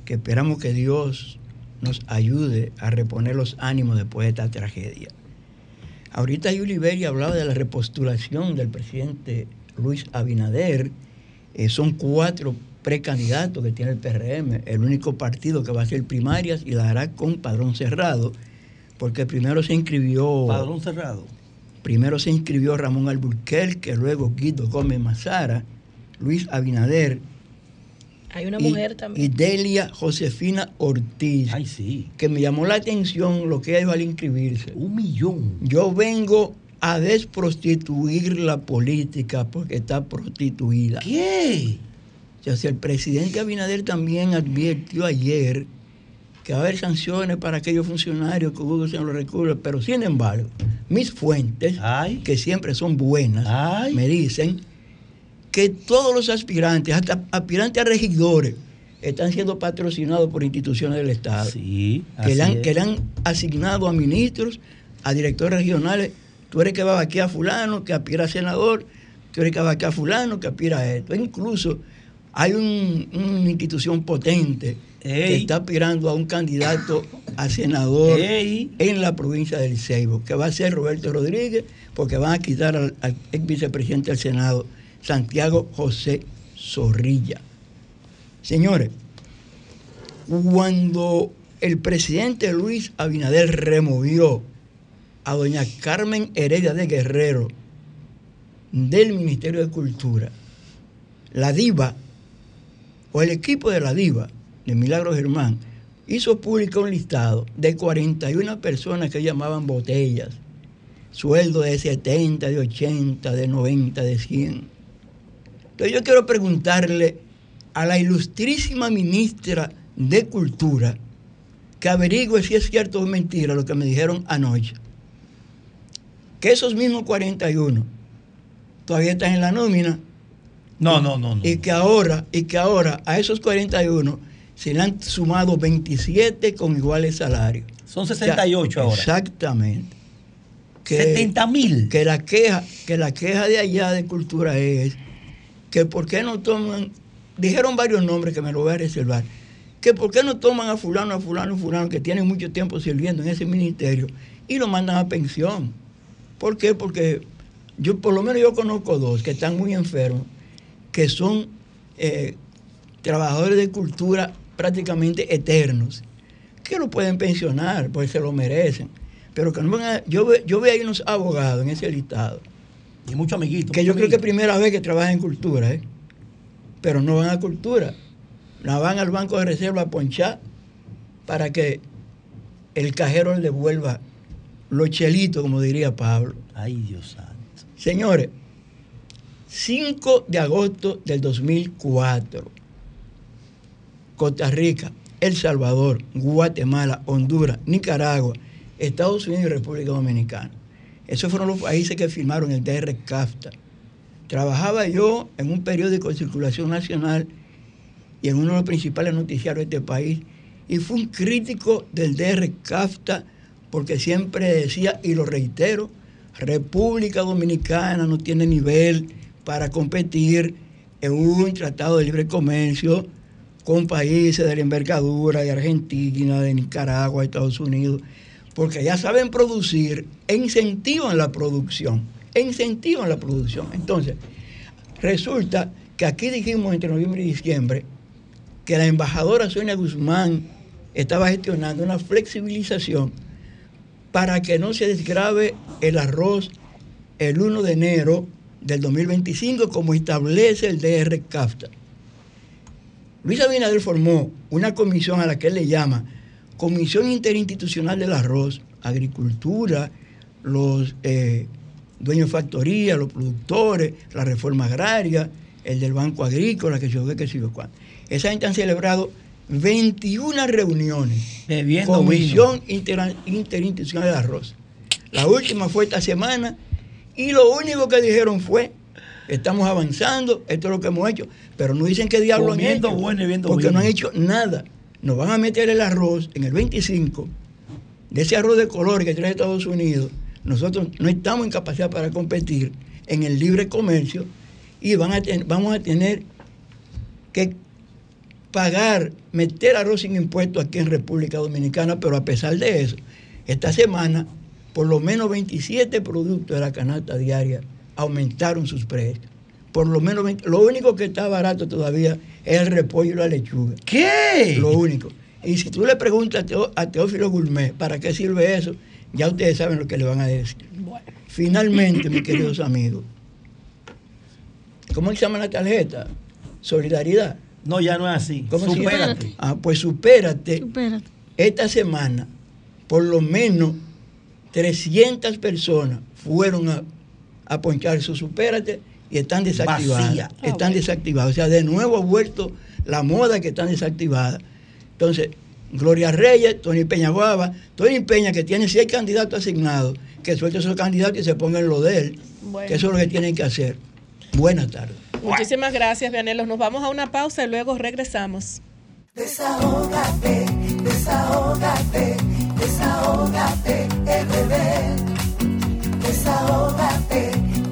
que esperamos que Dios nos ayude a reponer los ánimos después de esta tragedia. Ahorita Yuli Beri hablaba de la repostulación del presidente Luis Abinader. Eh, son cuatro precandidatos que tiene el PRM, el único partido que va a hacer primarias y la hará con padrón cerrado, porque primero se inscribió... Padrón cerrado Primero se inscribió Ramón Alburquerque, luego Guido Gómez Mazara, Luis Abinader. Hay una mujer también. Y Delia Josefina Ortiz. Ay, sí. Que me llamó la atención lo que hay al inscribirse. Un millón. Yo vengo a desprostituir la política porque está prostituida. ¿Qué? O sea, si el presidente Abinader también advirtió ayer que va a haber sanciones para aquellos funcionarios que usan los recursos, pero sin embargo, mis fuentes, que siempre son buenas, me dicen que todos los aspirantes, hasta aspirantes a regidores, están siendo patrocinados por instituciones del Estado. Sí, que, le han, que le han asignado a ministros, a directores regionales. Tú eres que va aquí a fulano, que aspira a senador, tú eres que va aquí a fulano, que aspira a esto. Incluso hay una institución potente que está aspirando a un candidato a senador en la provincia del Ceibo, que va a ser Roberto Rodríguez, porque van a quitar al, ex vicepresidente del Senado, Santiago José Zorrilla. Señores, cuando el presidente Luis Abinader removió a doña Carmen Heredia de Guerrero del Ministerio de Cultura, la diva o el equipo de la diva de Milagro Germán, hizo público un listado de 41 personas que llamaban botellas, sueldo de 70, de 80, de 90, de 100. Entonces yo quiero preguntarle a la ilustrísima ministra de Cultura que averigüe si es cierto o mentira lo que me dijeron anoche. Que esos mismos 41 todavía están en la nómina. No, no, no, no. Y que ahora, y que ahora a esos 41 se le han sumado 27 con iguales salarios. Son 68 ahora. Exactamente. 70 mil. Que la queja, que la queja de allá de cultura es que por qué no toman, dijeron varios nombres que me lo voy a reservar, que por qué no toman a fulano, a fulano, a fulano, que tienen mucho tiempo sirviendo en ese ministerio y lo mandan a pensión. ¿Por qué? Porque yo, por lo menos yo conozco dos que están muy enfermos, que son eh, trabajadores de cultura prácticamente eternos, que lo pueden pensionar, pues se lo merecen. Pero que no van a, yo, ve- yo veo ahí unos abogados en ese listado. Y muchos amiguitos. Que yo creo que es primera vez que trabajan en cultura, ¿eh? Pero no van a cultura. La van al banco de reserva a ponchar para que el cajero le devuelva los chelitos, como diría Pablo. Ay, Dios santo. Señores, 5 de agosto del 2004, Costa Rica, El Salvador, Guatemala, Honduras, Nicaragua, Estados Unidos y República Dominicana. Esos fueron los países que firmaron el DR CAFTA. Trabajaba yo en un periódico de circulación nacional y en uno de los principales noticiarios de este país y fue un crítico del DR CAFTA porque siempre decía, y lo reitero, República Dominicana no tiene nivel para competir en un tratado de libre comercio con países de la envergadura de Argentina, de Nicaragua, de Estados Unidos, porque ya saben producir e incentivan la producción, e incentivan la producción. Entonces, resulta que aquí dijimos entre noviembre y diciembre que la embajadora Sonia Guzmán estaba gestionando una flexibilización para que no se desgrave el arroz el 1 de enero del 2025 como establece el DR CAFTA. Luis Abinader formó una comisión a la que él le llama Comisión Interinstitucional del Arroz, Agricultura, los eh, dueños de factoría, los productores, la reforma agraria, el del Banco Agrícola, que yo que sigo cuánto. Esa gente han celebrado 21 reuniones. Bebiendo Comisión Intera- Interinstitucional del Arroz. La última fue esta semana y lo único que dijeron fue, estamos avanzando, esto es lo que hemos hecho, pero no dicen qué diablo han hecho, bueno viendo porque no han hecho nada. Nos van a meter el arroz en el 25, de ese arroz de color que trae Estados Unidos, nosotros no estamos en capacidad para competir en el libre comercio y van a ten- vamos a tener que pagar, meter arroz sin impuestos aquí en República Dominicana, pero a pesar de eso, esta semana por lo menos 27 productos de la canasta diaria aumentaron sus precios. Por lo menos 20 lo único que está barato todavía es el repollo y la lechuga. ¿Qué? Lo único. Y si tú le preguntas a, Teófilo Gourmet para qué sirve eso, ya ustedes saben lo que le van a decir. Finalmente, mis queridos amigos, ¿cómo se llama la tarjeta? Solidaridad. No, ya no es así. ¿Cómo se llama? Supérate. Ah, pues supérate. Supérate. Esta semana, por lo menos 300 personas fueron a, a ponchar su supérate y están desactivadas. Vacía. Ah, Están desactivadas. O sea, de nuevo ha vuelto la moda que están desactivadas. Entonces, Gloria Reyes, Tony Peña Guava, Tony Peña, que tiene seis candidatos asignados, que suelte esos candidatos y se pongan lo de él. Bueno. Que eso es lo que tienen que hacer. Buenas tardes. Muchísimas gracias, Vianelos. Nos vamos a una pausa y luego regresamos. Desahógate, desahógate, desahógate, el bebé. Desahógate,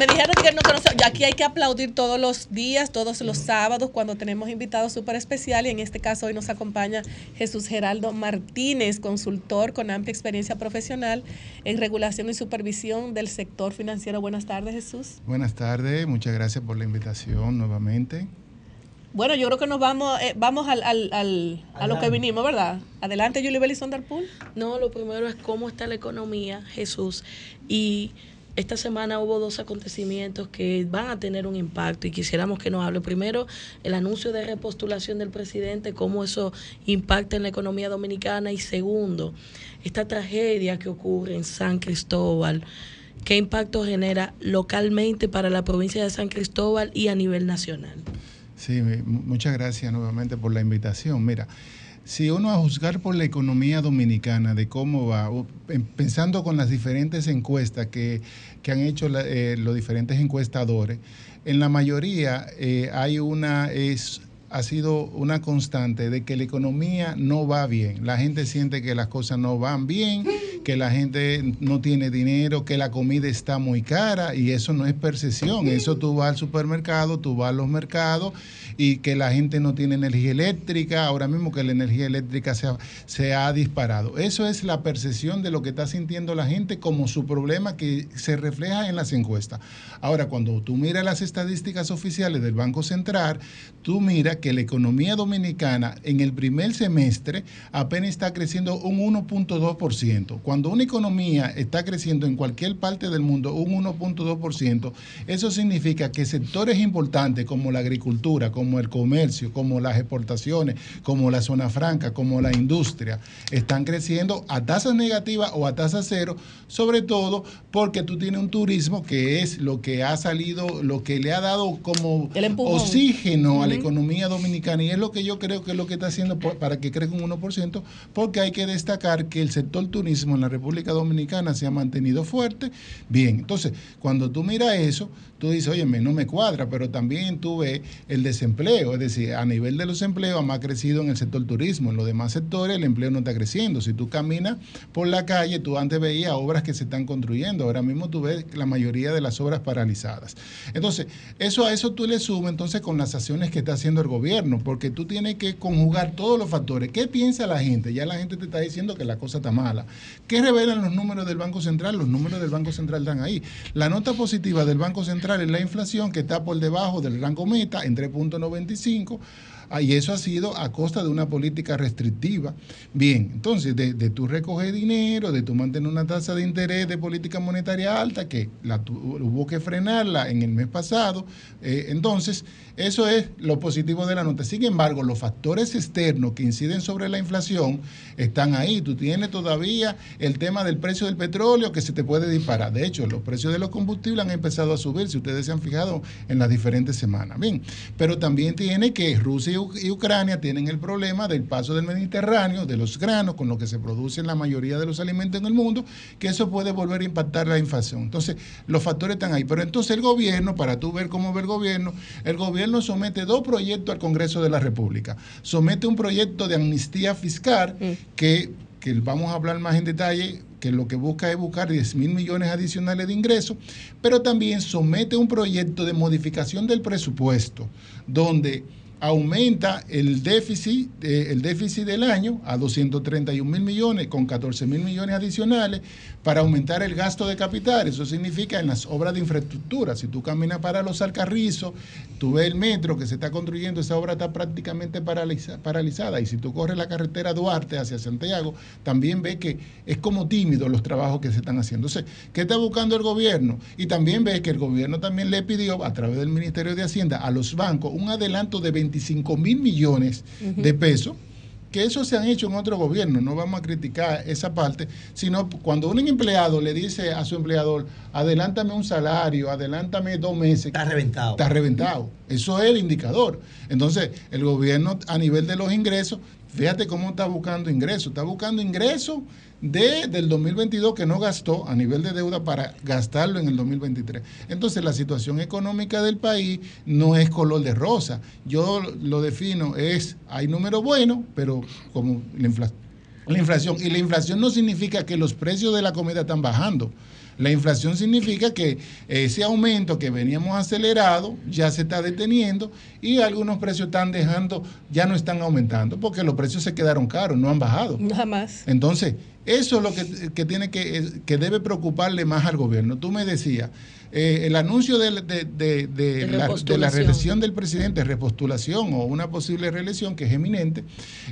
Me dijeron que no conocen. Aquí hay que aplaudir todos los días, todos los sábados, cuando tenemos invitados súper especiales. Y en este caso, hoy nos acompaña Jesús Geraldo Martínez, consultor con amplia experiencia profesional en regulación y supervisión del sector financiero. Buenas tardes, Jesús. Buenas tardes, muchas gracias por la invitación nuevamente. Bueno, yo creo que nos vamos eh, vamos al, al, al, a lo que vinimos, ¿verdad? Adelante, Julie Belli Sonderpool. No, lo primero es cómo está la economía, Jesús. Y esta semana hubo dos acontecimientos que van a tener un impacto y quisiéramos que nos hable. Primero, el anuncio de repostulación del presidente, cómo eso impacta en la economía dominicana. Y segundo, esta tragedia que ocurre en San Cristóbal, qué impacto genera localmente para la provincia de San Cristóbal y a nivel nacional. Sí, muchas gracias nuevamente por la invitación. Mira, si uno a juzgar por la economía dominicana, de cómo va, pensando con las diferentes encuestas que, que han hecho eh, los diferentes encuestadores, en la mayoría eh, hay una, es, ha sido una constante de que la economía no va bien. La gente siente que las cosas no van bien, que la gente no tiene dinero, que la comida está muy cara y eso no es percepción. Eso tú vas al supermercado, tú vas a los mercados y que la gente no tiene energía eléctrica, ahora mismo que la energía eléctrica se ha, se ha disparado. Eso es la percepción de lo que está sintiendo la gente como su problema que se refleja en las encuestas. Ahora, cuando tú miras las estadísticas oficiales del Banco Central, tú miras que la economía dominicana en el primer semestre apenas está creciendo un 1.2%. Cuando una economía está creciendo en cualquier parte del mundo un 1.2%, eso significa que sectores importantes como la agricultura, como el comercio, como las exportaciones, como la zona franca, como la industria, están creciendo a tasas negativas o a tasa cero, sobre todo porque tú tienes un turismo que es lo que ha salido, lo que le ha dado como oxígeno a la economía dominicana y es lo que yo creo que es lo que está haciendo para que crezca un 1%, porque hay que destacar que el sector turismo en la República Dominicana se ha mantenido fuerte. Bien, entonces, cuando tú miras eso, tú dices, oye, no me cuadra, pero también tú ves el desempleo, es decir, a nivel de los empleos más crecido en el sector turismo, en los demás sectores el empleo no está creciendo. Si tú caminas por la calle, tú antes veías obras que se están construyendo, ahora mismo tú ves la mayoría de las obras paralizadas. Entonces, eso a eso tú le sumas entonces con las acciones que está haciendo el gobierno, porque tú tienes que conjugar todos los factores. ¿Qué piensa la gente? Ya la gente te está diciendo que la cosa está mala. ¿Qué revelan los números del Banco Central? Los números del Banco Central están ahí. La nota positiva del Banco Central es la inflación que está por debajo del rango meta en 3.95 Ah, y eso ha sido a costa de una política restrictiva. Bien, entonces, de, de tu recoger dinero, de tu mantener una tasa de interés de política monetaria alta, que la hubo que frenarla en el mes pasado, eh, entonces, eso es lo positivo de la nota. Sin embargo, los factores externos que inciden sobre la inflación están ahí. Tú tienes todavía el tema del precio del petróleo que se te puede disparar. De hecho, los precios de los combustibles han empezado a subir, si ustedes se han fijado en las diferentes semanas. Bien, pero también tiene que Rusia y Ucrania tienen el problema del paso del Mediterráneo, de los granos, con lo que se producen la mayoría de los alimentos en el mundo, que eso puede volver a impactar la inflación. Entonces, los factores están ahí. Pero entonces el gobierno, para tú ver cómo ve el gobierno, el gobierno somete dos proyectos al Congreso de la República. Somete un proyecto de amnistía fiscal que, que vamos a hablar más en detalle que lo que busca es buscar 10 mil millones adicionales de ingresos, pero también somete un proyecto de modificación del presupuesto, donde aumenta el déficit, el déficit del año a 231 mil millones con 14 mil millones adicionales para aumentar el gasto de capital. Eso significa en las obras de infraestructura. Si tú caminas para los Alcarrizos, tú ves el metro que se está construyendo, esa obra está prácticamente paralizada. Y si tú corres la carretera Duarte hacia Santiago, también ves que es como tímido los trabajos que se están haciendo. ¿qué está buscando el gobierno? Y también ves que el gobierno también le pidió, a través del Ministerio de Hacienda, a los bancos un adelanto de 25 mil millones de pesos que eso se han hecho en otro gobierno, no vamos a criticar esa parte, sino cuando un empleado le dice a su empleador, adelántame un salario, adelántame dos meses. Está reventado. Está reventado. Eso es el indicador. Entonces, el gobierno a nivel de los ingresos, fíjate cómo está buscando ingresos. Está buscando ingresos de, del 2022 que no gastó a nivel de deuda para gastarlo en el 2023. Entonces la situación económica del país no es color de rosa. Yo lo defino, es, hay números buenos, pero como la inflación. La inflación. Y la inflación no significa que los precios de la comida están bajando. La inflación significa que ese aumento que veníamos acelerado ya se está deteniendo y algunos precios están dejando, ya no están aumentando porque los precios se quedaron caros, no han bajado. Nada más. Entonces, eso es lo que, tiene que, que debe preocuparle más al gobierno. Tú me decías, eh, el anuncio de, la, de la reelección del presidente, repostulación o una posible reelección que es eminente,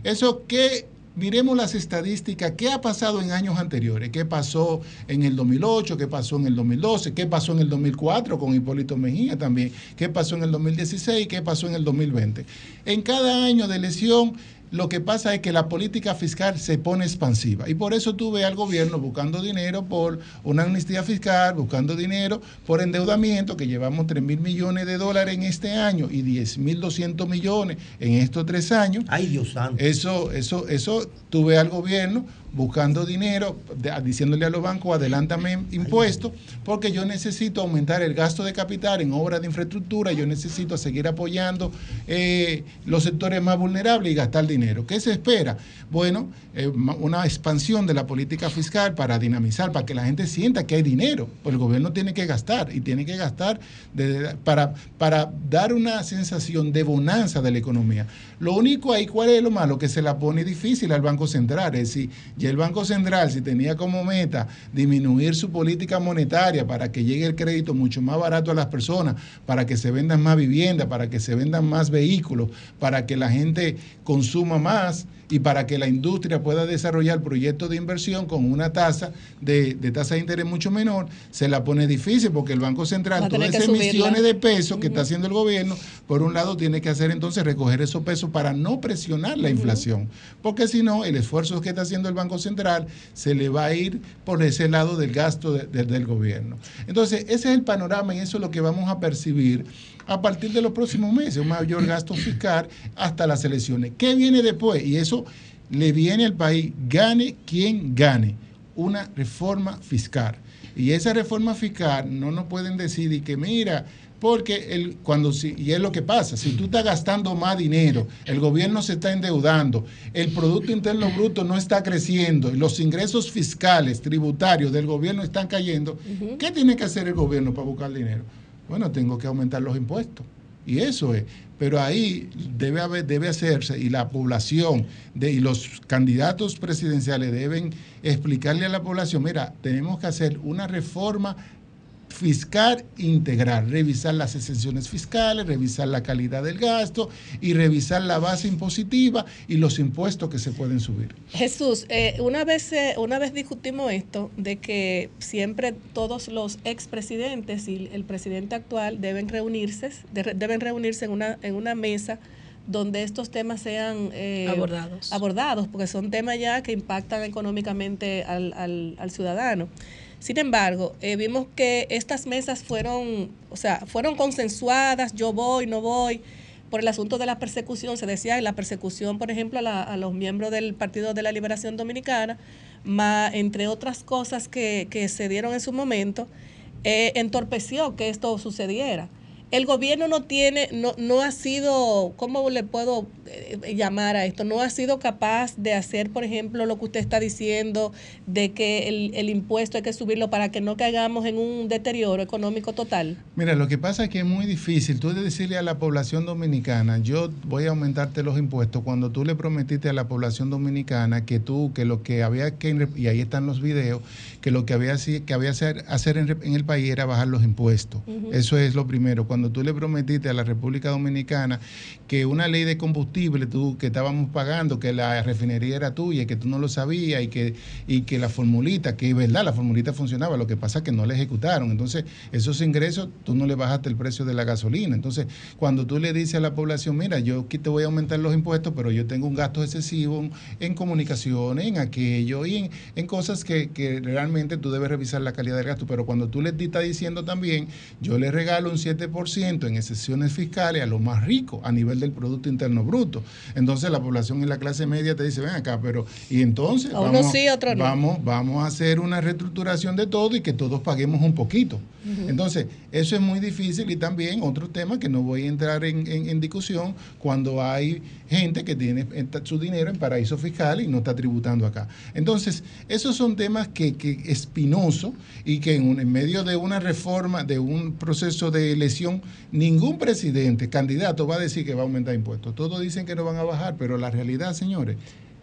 eso que miremos las estadísticas, qué ha pasado en años anteriores, qué pasó en el 2008, qué pasó en el 2012, qué pasó en el 2004 con Hipólito Mejía también, qué pasó en el 2016, qué pasó en el 2020. En cada año de elección lo que pasa es que la política fiscal se pone expansiva y por eso tú ves al gobierno buscando dinero por una amnistía fiscal, buscando dinero por endeudamiento, que llevamos 3 mil millones de dólares en este año y 10 mil 200 millones en estos tres años. Ay, Dios santo. Eso, eso, eso tú ves al gobierno buscando dinero, diciéndole a los bancos, adelántame impuestos, porque yo necesito aumentar el gasto de capital en obras de infraestructura, yo necesito seguir apoyando eh, los sectores más vulnerables y gastar dinero. ¿Qué se espera? Bueno, eh, una expansión de la política fiscal para dinamizar, para que la gente sienta que hay dinero, pues el gobierno tiene que gastar y tiene que gastar para, para dar una sensación de bonanza de la economía. Lo único ahí, ¿cuál es lo malo? Que se la pone difícil al Banco Central, es decir, el Banco Central, si tenía como meta disminuir su política monetaria para que llegue el crédito mucho más barato a las personas, para que se vendan más viviendas, para que se vendan más vehículos, para que la gente consuma más, y para que la industria pueda desarrollar proyectos de inversión con una tasa de, tasa de interés mucho menor, se la pone difícil porque el Banco Central, todas esas emisiones de pesos que está haciendo el gobierno, por un lado tiene que hacer entonces recoger esos pesos para no presionar la inflación, porque si no, el esfuerzo que está haciendo el Banco Central se le va a ir por ese lado del gasto del gobierno. Entonces, ese es el panorama y eso es lo que vamos a percibir a partir de los próximos meses, un mayor gasto fiscal hasta las elecciones. ¿Qué viene después? Y eso le viene al país, gane quien gane, una reforma fiscal. Y esa reforma fiscal no nos pueden decir que mira, porque el, cuando y es lo que pasa, si tú estás gastando más dinero, el gobierno se está endeudando, el Producto Interno Bruto no está creciendo, y los ingresos fiscales, tributarios del gobierno están cayendo, ¿qué tiene que hacer el gobierno para buscar dinero? Bueno, tengo que aumentar los impuestos. Y eso es. Pero ahí debe, haber, debe hacerse y la población de, y los candidatos presidenciales deben explicarle a la población, mira, tenemos que hacer una reforma fiscal integral, revisar las exenciones fiscales, revisar la calidad del gasto y revisar la base impositiva y los impuestos que se pueden subir. Jesús, eh, una, vez, eh, una vez discutimos esto de que siempre todos los expresidentes y el presidente actual deben reunirse, deben reunirse en una, en una mesa donde estos temas sean eh, abordados. abordados, porque son temas ya que impactan económicamente al, al, al ciudadano. Sin embargo, eh, vimos que estas mesas fueron, o sea, fueron consensuadas, yo voy, no voy, por el asunto de la persecución, se decía, la persecución, por ejemplo, a, los miembros del Partido de la Liberación Dominicana, más, entre otras cosas que, se dieron en su momento, eh, entorpeció que esto sucediera. El gobierno no tiene, no, no ha sido, ¿cómo le puedo eh, llamar a esto? No ha sido capaz de hacer, por ejemplo, lo que usted está diciendo, de que el, el impuesto hay que subirlo para que no caigamos en un deterioro económico total. Mira, lo que pasa es que es muy difícil tú de decirle a la población dominicana, yo voy a aumentarte los impuestos, cuando tú le prometiste a la población dominicana que tú, que lo que había que, y ahí están los videos, que lo que había que había hacer, hacer en, en el país era bajar los impuestos. Eso es lo primero. Cuando tú le prometiste a la República Dominicana que una ley de combustible tú, que estábamos pagando, que la refinería era tuya que tú no lo sabías y que, y que la formulita, que es verdad, la formulita funcionaba, lo que pasa es que no la ejecutaron. Entonces, esos ingresos tú no le bajaste el precio de la gasolina. Entonces, cuando tú le dices a la población, mira, yo aquí te voy a aumentar los impuestos, pero yo tengo un gasto excesivo en comunicaciones, en aquello y en, en cosas que, que realmente tú debes revisar la calidad del gasto. Pero cuando tú le estás diciendo también, yo le regalo un 7% en excepciones fiscales a los más ricos a nivel del Producto Interno Bruto. Entonces la población en la clase media te dice, ven acá, pero y entonces vamos, vamos, vamos a hacer una reestructuración de todo y que todos paguemos un poquito. Entonces, eso es muy difícil y también otro tema que no voy a entrar en, discusión cuando hay gente que tiene su dinero en paraíso fiscal y no está tributando acá. Entonces, esos son temas que, que espinosos y que en, en medio de una reforma, de un proceso de elección, ningún presidente, candidato va a decir que va a aumentar impuestos. Todos dicen que no van a bajar, pero la realidad, señores,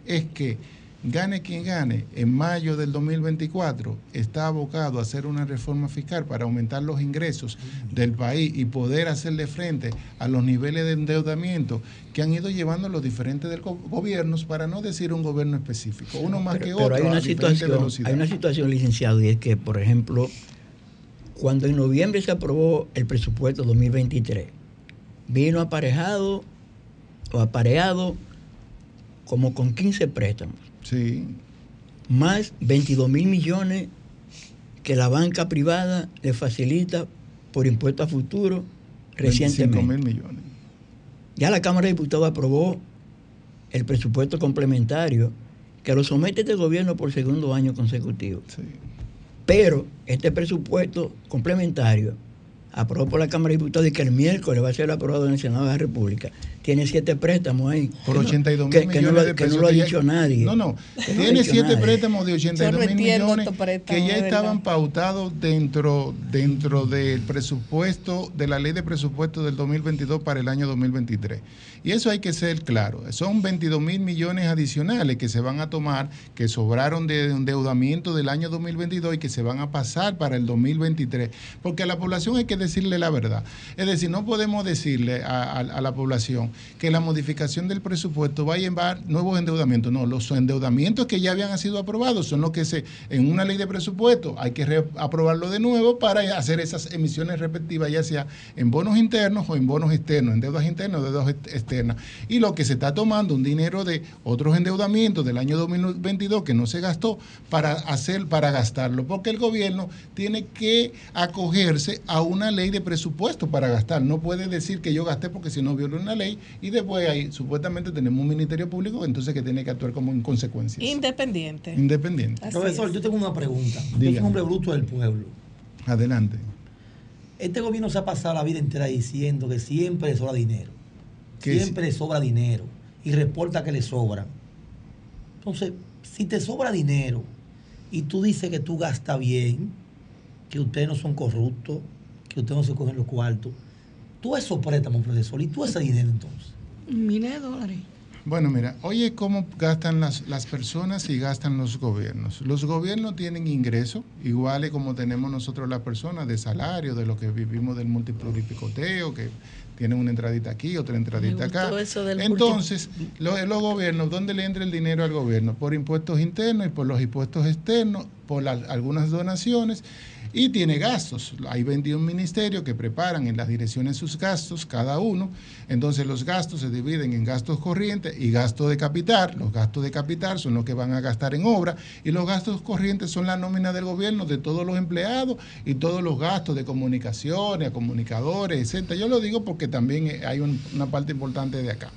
es que gane quien gane, en mayo del 2024 está abocado a hacer una reforma fiscal para aumentar los ingresos del país y poder hacerle frente a los niveles de endeudamiento que han ido llevando los diferentes gobiernos, para no decir un gobierno específico, uno más que otro. Hay una, situación, hay una situación, licenciado, y es que, por ejemplo, cuando en noviembre se aprobó el presupuesto 2023, vino aparejado o apareado como con 15 préstamos. Sí. Más 22 mil millones que la banca privada le facilita por impuesto a futuro recientemente. mil millones. Ya la Cámara de Diputados aprobó el presupuesto complementario que lo somete este gobierno por segundo año consecutivo. Sí. Pero este presupuesto complementario, aprobado por la Cámara de Diputados y que el miércoles va a ser aprobado en el Senado de la República, tiene siete préstamos ahí. Por 82 mil millones que no lo, de que pesos. no lo ha dicho nadie. No, no. Tiene siete nadie. préstamos de 82 Yo no mil millones que ya estaban pautados dentro, dentro del presupuesto, de la ley de presupuesto del 2022 para el año 2023. Y eso hay que ser claro. Son 22 mil millones adicionales que se van a tomar, que sobraron de endeudamiento del año 2022 y que se van a pasar para el 2023. Porque a la población hay que decirle la verdad. Es decir, no podemos decirle a, a- a la población que la modificación del presupuesto va a llevar nuevos endeudamientos. No, los endeudamientos que ya habían sido aprobados son los que se, en una ley de presupuesto hay que aprobarlo de nuevo para hacer esas emisiones respectivas, ya sea en bonos internos o en bonos externos, en deudas internas o deudas ex- externas. Y lo que se está tomando, un dinero de otros endeudamientos del año 2022 que no se gastó para hacer, para gastarlo, porque el gobierno tiene que acogerse a una ley de presupuesto para gastar. No puede decir que yo gasté porque si no viola una ley y después ahí supuestamente tenemos un ministerio público entonces que tiene que actuar como en consecuencia. Independiente. Independiente. Así Profesor, es. yo tengo una pregunta. Yo soy Dígame. un hombre bruto del pueblo. Adelante. Este gobierno se ha pasado la vida entera diciendo que siempre le sobra dinero. Que Siempre le sobra dinero. Y reporta que le sobra. Entonces, si te sobra dinero y tú dices que tú gastas bien, que ustedes no son corruptos, que ustedes no se cogen los cuartos, tú esos préstamos, profesor, y tú ese dinero entonces. Miles de dólares. Bueno, mira, oye cómo gastan las, las personas y gastan los gobiernos. Los gobiernos tienen ingresos, iguales como tenemos nosotros las personas, de salario, de lo que vivimos del multipluripicoteo, que tienen una entradita aquí, otra entradita acá. gustó eso del Entonces, lo- los gobiernos, ¿dónde le entra el dinero al gobierno? Por impuestos internos y por los impuestos externos, por la- algunas donaciones y tiene gastos. Hay 21 ministerios que preparan en las direcciones sus gastos, cada uno. Entonces los gastos se dividen en gastos corrientes y gastos de capital. Los gastos de capital son los que van a gastar en obra y los gastos corrientes son la nómina del gobierno de todos los empleados y todos los gastos de comunicaciones, comunicadores, etcétera. Yo lo digo porque también hay un- una parte importante de acá.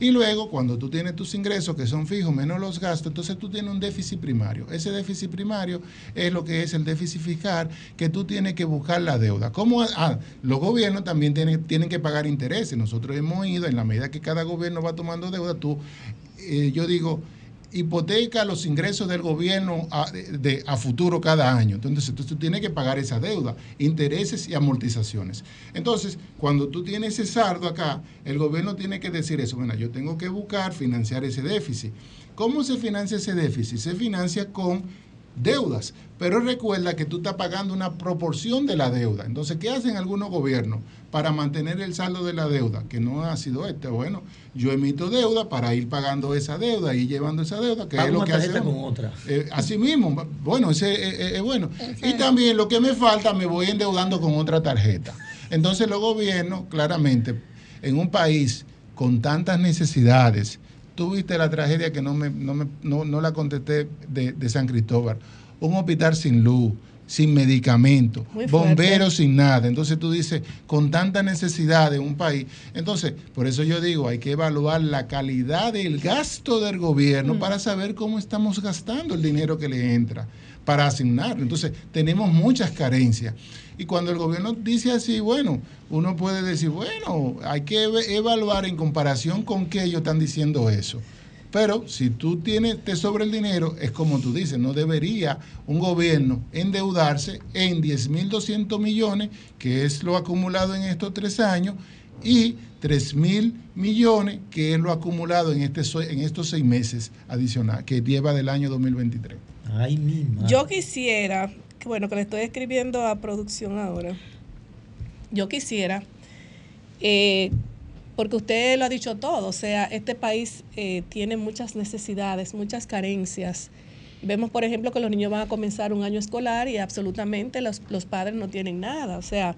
Y luego, cuando tú tienes tus ingresos que son fijos menos los gastos, entonces tú tienes un déficit primario. Ese déficit primario es lo que es el déficit fiscal que tú tienes que buscar la deuda. ¿Cómo? Ah, los gobiernos también tienen, tienen que pagar intereses. Nosotros hemos ido, en la medida que cada gobierno va tomando deuda, tú, eh, yo digo, hipoteca los ingresos del gobierno a, futuro cada año. Entonces, tú, tú, tienes que pagar esa deuda, intereses y amortizaciones. Entonces, cuando tú tienes ese saldo acá, el gobierno tiene que decir eso, bueno, yo tengo que buscar financiar ese déficit. ¿Cómo se financia ese déficit? Se financia con deudas. Pero recuerda que tú estás pagando una proporción de la deuda. Entonces, ¿qué hacen algunos gobiernos para mantener el saldo de la deuda? Que no ha sido este. Bueno, yo emito deuda para ir pagando esa deuda y llevando esa deuda, que es lo que hace con otra. Eh, así mismo, bueno, ese es eh, eh, bueno. Y también lo que me falta, me voy endeudando con otra tarjeta. Entonces, los gobiernos, claramente, en un país con tantas necesidades, tuviste la tragedia que no, me, no, me, no, no la contesté de, de, San Cristóbal. Un hospital sin luz, sin medicamentos, bomberos sin nada. Entonces tú dices, con tanta necesidad de un país. Entonces, por eso yo digo, hay que evaluar la calidad del gasto del gobierno mm. para saber cómo estamos gastando el dinero que le entra para asignarlo. Entonces, tenemos muchas carencias. Y cuando el gobierno dice así, bueno, uno puede decir, bueno, hay que evaluar en comparación con qué ellos están diciendo eso. Pero si tú tienes, te sobra el dinero, es como tú dices, no debería un gobierno endeudarse en 10.200 millones, que es lo acumulado en estos tres años, y 3 mil millones, que es lo acumulado en, este, en estos seis meses adicionales, que lleva del año 2023. Ay, mi Yo quisiera, bueno, que le estoy escribiendo a producción ahora. Yo quisiera, eh, porque usted lo ha dicho todo, o sea, este país eh, tiene muchas necesidades, muchas carencias. Vemos, por ejemplo, que los niños van a comenzar un año escolar y absolutamente los, los padres no tienen nada. O sea,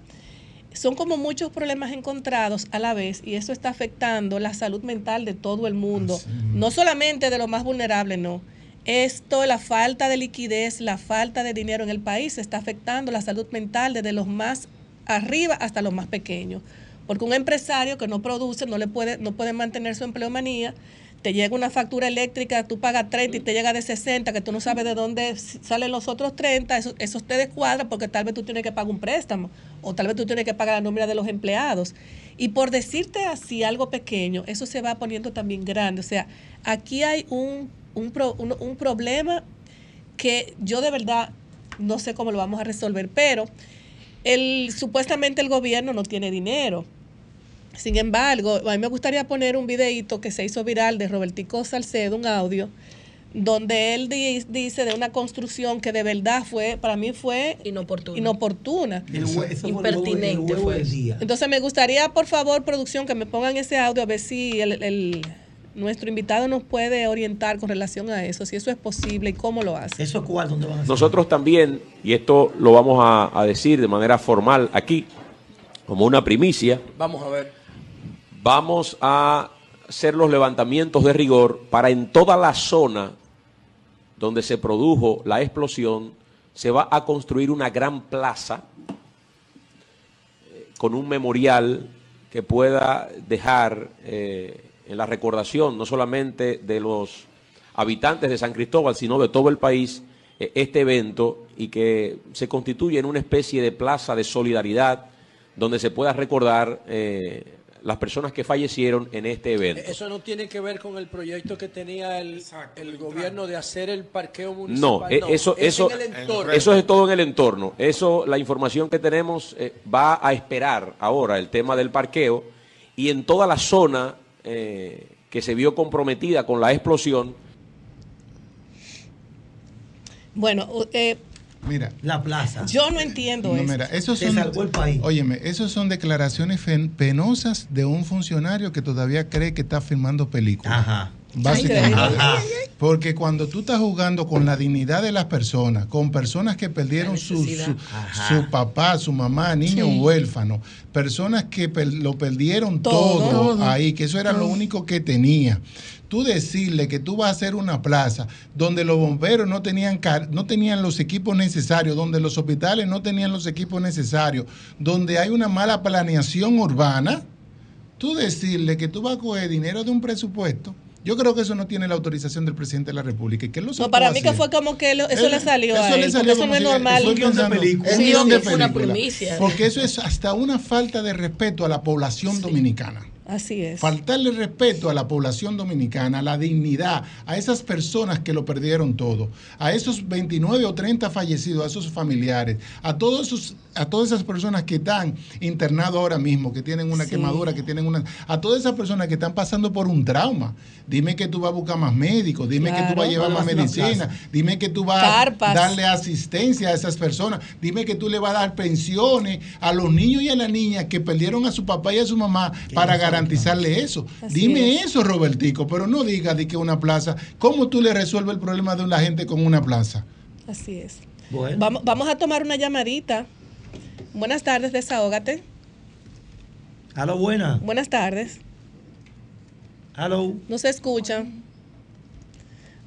son como muchos problemas encontrados a la vez y eso está afectando la salud mental de todo el mundo, no solamente de los más vulnerables, no esto, la falta de liquidez, la falta de dinero en el país está afectando la salud mental desde los más arriba hasta los más pequeños. Porque un empresario que no produce no le puede, no puede mantener su empleomanía, te llega una factura eléctrica, tú pagas 30 y te llega de 60, que tú no sabes de dónde salen los otros 30, eso, eso te descuadra porque tal vez tú tienes que pagar un préstamo o tal vez tú tienes que pagar la nómina de los empleados. Y por decirte así algo pequeño, eso se va poniendo también grande. O sea, aquí hay un un, pro, un, un problema que yo de verdad no sé cómo lo vamos a resolver, pero el, supuestamente el gobierno no tiene dinero. Sin embargo, a mí me gustaría poner un videito que se hizo viral de Robertico Salcedo, un audio, donde él dice de una construcción que de verdad fue, para mí fue inoportuna. inoportuna. Impertinente fue. Entonces me gustaría, por favor, producción, que me pongan ese audio a ver si el, el nuestro invitado nos puede orientar con relación a eso, si eso es posible y cómo lo hace. ¿Eso cuál? ¿Dónde van a hacer? Nosotros también, y esto lo vamos a, a, decir de manera formal aquí, como una primicia. Vamos a ver. Vamos a hacer los levantamientos de rigor para en toda la zona donde se produjo la explosión, se va a construir una gran plaza eh, con un memorial que pueda dejar... Eh, en la recordación no solamente de los habitantes de San Cristóbal, sino de todo el país, eh, este evento y que se constituye en una especie de plaza de solidaridad donde se pueda recordar eh, las personas que fallecieron en este evento. Eso no tiene que ver con el proyecto que tenía el, el gobierno de hacer el parqueo municipal. No, eh, eso, eso, eso es todo en el entorno. Eso, la información que tenemos eh, va a esperar ahora el tema del parqueo y en toda la zona eh, que se vio comprometida con la explosión. Bueno, eh, Mira, la plaza. Yo no entiendo eso. Mira, esos son, salvó el país. Óyeme, esos son declaraciones penosas de un funcionario que todavía cree que está filmando películas. Ajá. Básicamente. Ajá. Porque cuando tú estás jugando con la dignidad de las personas, con personas que perdieron su, su, su, papá, su mamá, niño sí. huérfano, personas que per, lo perdieron todo, todo, ahí, que eso era todo. lo único que tenía. Tú decirle que tú vas a hacer una plaza donde los bomberos no tenían, no tenían los equipos necesarios, donde los hospitales no tenían los equipos necesarios, donde hay una mala planeación urbana, tú decirle que tú vas a coger dinero de un presupuesto Yo creo que eso no tiene la autorización del presidente de la República. ¿Y que lo No, para mí que fue como que lo- eso Él- le salió eso a le él, salió porque eso no es normal. estoy pensando- Sí, un sí, guion de una película. Porque eso es hasta una falta de respeto a la población dominicana. Así es. Faltarle respeto a la población dominicana, a la dignidad, a esas personas que lo perdieron todo, a esos 29 o 30 fallecidos, a esos familiares, a todos esos, a todas esas personas que están internados ahora mismo, que tienen una Sí. quemadura, que tienen una, a todas esas personas que están pasando por un trauma. Dime que tú vas a buscar más médicos, dime que tú vas a llevar más medicina, dime que tú vas Carpas. a darle asistencia a esas personas, dime que tú le vas a dar pensiones a los niños y a las niñas que perdieron a su papá y a su mamá para garantizarle eso. Así Dime es. eso, Robertico, pero no diga de que una plaza, ¿cómo tú le resuelves el problema de la gente con una plaza? Así es. Bueno. Vamos, vamos a tomar una llamadita. Buenas tardes, desahógate. Aló, buena. Buenas tardes. Aló. No se escucha.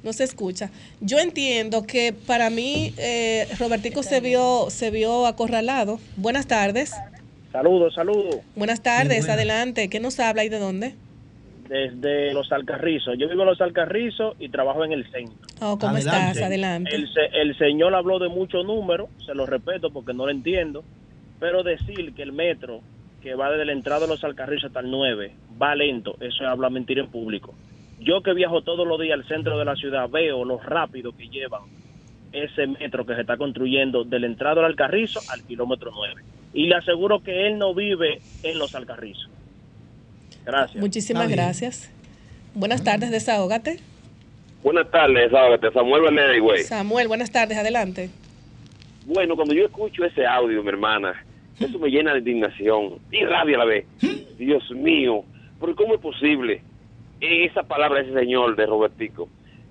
No se escucha. Yo entiendo que para mí eh, Robertico se vio, se vio acorralado. Buenas tardes. Saludos, saludos. Buenas tardes, adelante. ¿Qué nos habla y de dónde? Desde Los Alcarrizos. Yo vivo en Los Alcarrizos y trabajo en el centro. Oh, ¿Cómo estás? Adelante. El, se- el señor habló de muchos números, se los respeto porque no lo entiendo, pero decir que el metro que va desde la entrada de Los Alcarrizos hasta el 9 va lento, eso es hablar mentira en público. Yo que viajo todos los días al centro de la ciudad veo lo rápido que llevan ese metro que se está construyendo de la entrada del Alcarrizo al kilómetro 9. Y le aseguro que él no vive en Los Alcarrizos. Gracias. Muchísimas gracias. Buenas tardes, desahógate. Buenas tardes, sábate, Samuel Benetti, güey. Samuel, buenas tardes, adelante. Bueno, cuando yo escucho ese audio, mi hermana, eso me llena de indignación y rabia a la vez. Dios mío, ¿por cómo es posible esa palabra de ese señor, de Robertico?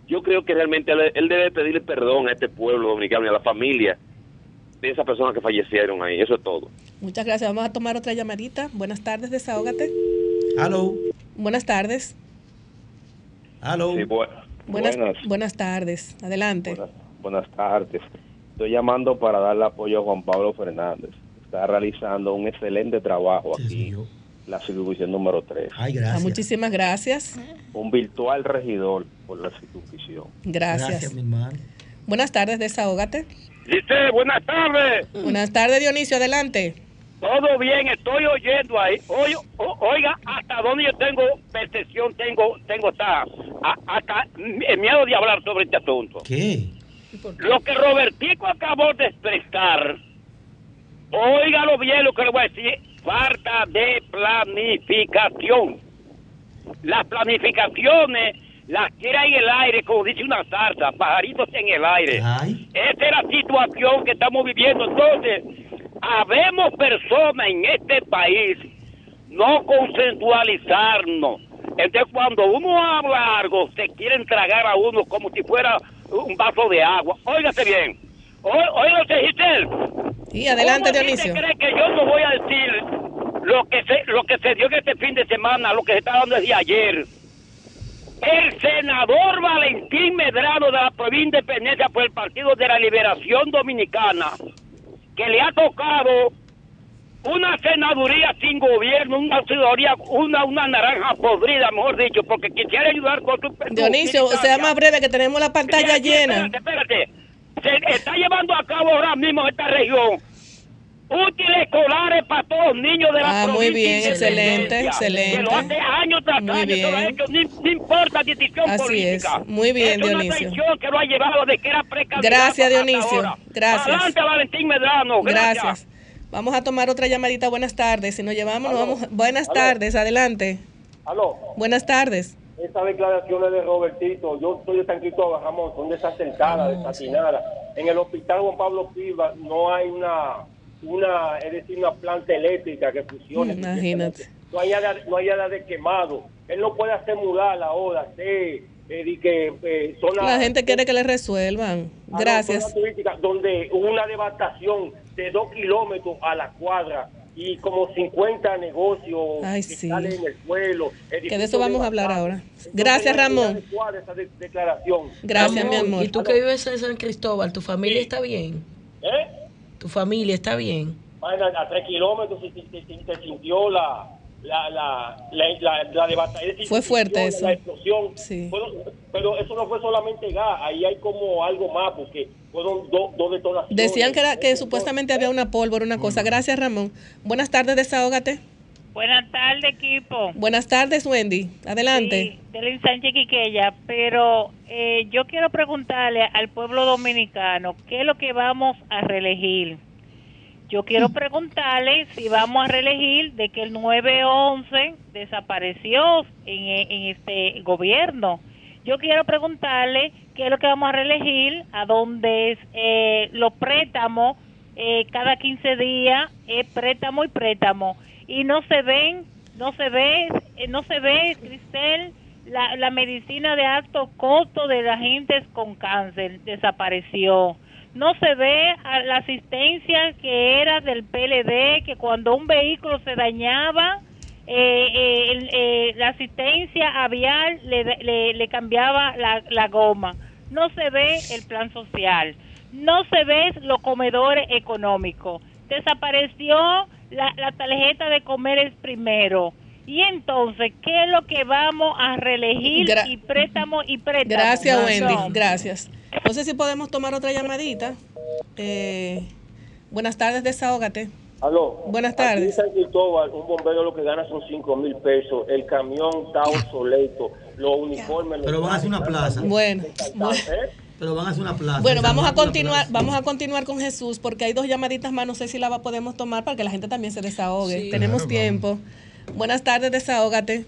Yo creo que realmente él, él debe pedirle perdón a este pueblo dominicano y a la familia de esas personas que fallecieron ahí. Eso es todo. Muchas gracias. Vamos a tomar otra llamadita. Buenas tardes, desahógate. Aló. Buenas tardes. Aló. Buenas, Buenas. buenas tardes. Adelante. Buenas tardes. Estoy llamando para darle apoyo a Juan Pablo Fernández. Está realizando un excelente trabajo aquí, la circunscripción número 3. Ay, Ah, muchísimas gracias. Un virtual regidor por la circunscripción. Gracias. mi hermano. Buenas tardes, desahógate. Dice, buenas tardes. Buenas tardes, Dionisio, adelante. Todo bien, estoy oyendo ahí. Oye, o- oiga, hasta donde yo tengo percepción, tengo, tengo hasta, hasta el miedo de hablar sobre este asunto. ¿Qué? Lo que Robertico acabó de expresar, óigalo bien lo que le voy a decir, falta de planificación. Las planificaciones las quiere en el aire, como dice una zarza, pajaritos en el aire. Esa es la situación que estamos viviendo. Entonces, habemos personas en este país no consensualizarnos. Entonces, cuando uno habla algo, se quieren tragar a uno como si fuera un vaso de agua. Óigase bien. Óigase, Giselle. Sí, adelante, ¿Cómo a ti Dionisio. te cree que yo no voy a decir lo que se, lo que se dio en este fin de semana, lo que se está dando desde ayer? El senador Valentín Medrano de la provincia de Independencia por el Partido de la Liberación Dominicana, que le ha tocado una senaduría sin gobierno, una senaduría, una, una naranja podrida, mejor dicho, porque quisiera ayudar con su... Dionisio, sea más breve que tenemos la pantalla Sí, llena. Espérate, espérate. Se está llevando a cabo ahora mismo esta región útiles escolares para todos los niños de la Ah, muy provincia bien, de excelente, Independencia, Que lo excelente. hace años tras Muy años, que lo ha bien. hecho, ni- no importa decisión Así política. es. Muy bien, es una Dionisio. traición que lo ha llevado de que era Gracias, Dionisio. ahora. Gracias. Adelante, Valentín Medrano. Gracias. Gracias. Vamos a tomar otra llamadita. Buenas tardes. Si nos llevamos, nos vamos. Buenas Aló. tardes, adelante. Aló, Buenas tardes. esas declaraciones de Robertito, yo soy de San Cristóbal, Ramón, son desacertadas, desatinadas. En el hospital Juan Pablo Piva no hay una, una, es decir, una planta eléctrica que funcione. Imagínate. No hay nada, no hay nada de quemado. Él no puede hacer mural ahora, hacer, eh, que, eh, zona- La gente quiere que le resuelvan. Ah, Gracias. turística donde hubo una devastación de dos kilómetros a la cuadra y como 50 negocios Ay, que sí. salen en el suelo. Que de eso vamos a hablar ahora. Gracias, Ramón. Esa de- declaración. Gracias, mi amor. Y tú que vives en San Cristóbal, ¿tu familia está bien? ¿Eh? ¿Tu familia está bien? Bueno, a tres kilómetros se, se- se- se sintió la, la, la, la, la, la decir, Fue fuerte la eso. explosión. Sí. Pero eso no fue solamente gas, ahí hay como algo más, porque fueron do- dos detonaciones. Decían que, era, que supuestamente había una pólvora, una cosa. Gracias, Ramón. Buenas tardes, desahógate. Buenas tardes, equipo. Buenas tardes, Wendy. Adelante. Sí, Delin Sánchez Quiqueya, pero eh, yo quiero preguntarle al pueblo dominicano qué es lo que vamos a reelegir. Yo quiero preguntarle si vamos a reelegir de que el 911 desapareció en, en este gobierno. Yo quiero preguntarle qué es lo que vamos a reelegir, a donde eh, los préstamos eh, cada 15 días es préstamo y préstamo y no se ven, no se ve, eh, no se ve, Cristel, la, la medicina de alto costo de la gente con cáncer desapareció. No se ve la asistencia que era del PLD, que cuando un vehículo se dañaba, eh, eh, eh, la asistencia avial le, le, le cambiaba la goma. No se ve el plan social. No se ve los comedores económicos. Desapareció la, la tarjeta de comer el primero. Y entonces, ¿qué es lo que vamos a reelegir Gra- y préstamo y préstamo? Gracias, No. Wendy. Gracias. No sé si podemos tomar otra llamadita. Eh, buenas tardes, desahógate. Aló. Buenas Aquí tardes. en San Cristóbal, un bombero lo que gana son 5 mil pesos. El camión está obsoleto. Los uniformes. Pero van a hacer una plaza. Bueno, bueno. Pero van a hacer una plaza. Bueno, vamos a continuar, vamos a continuar con Jesús porque hay dos llamaditas más, no sé si la va- podemos tomar para que la gente también se desahogue. Sí. Tenemos Claro, tiempo. Buenas tardes, desahógate.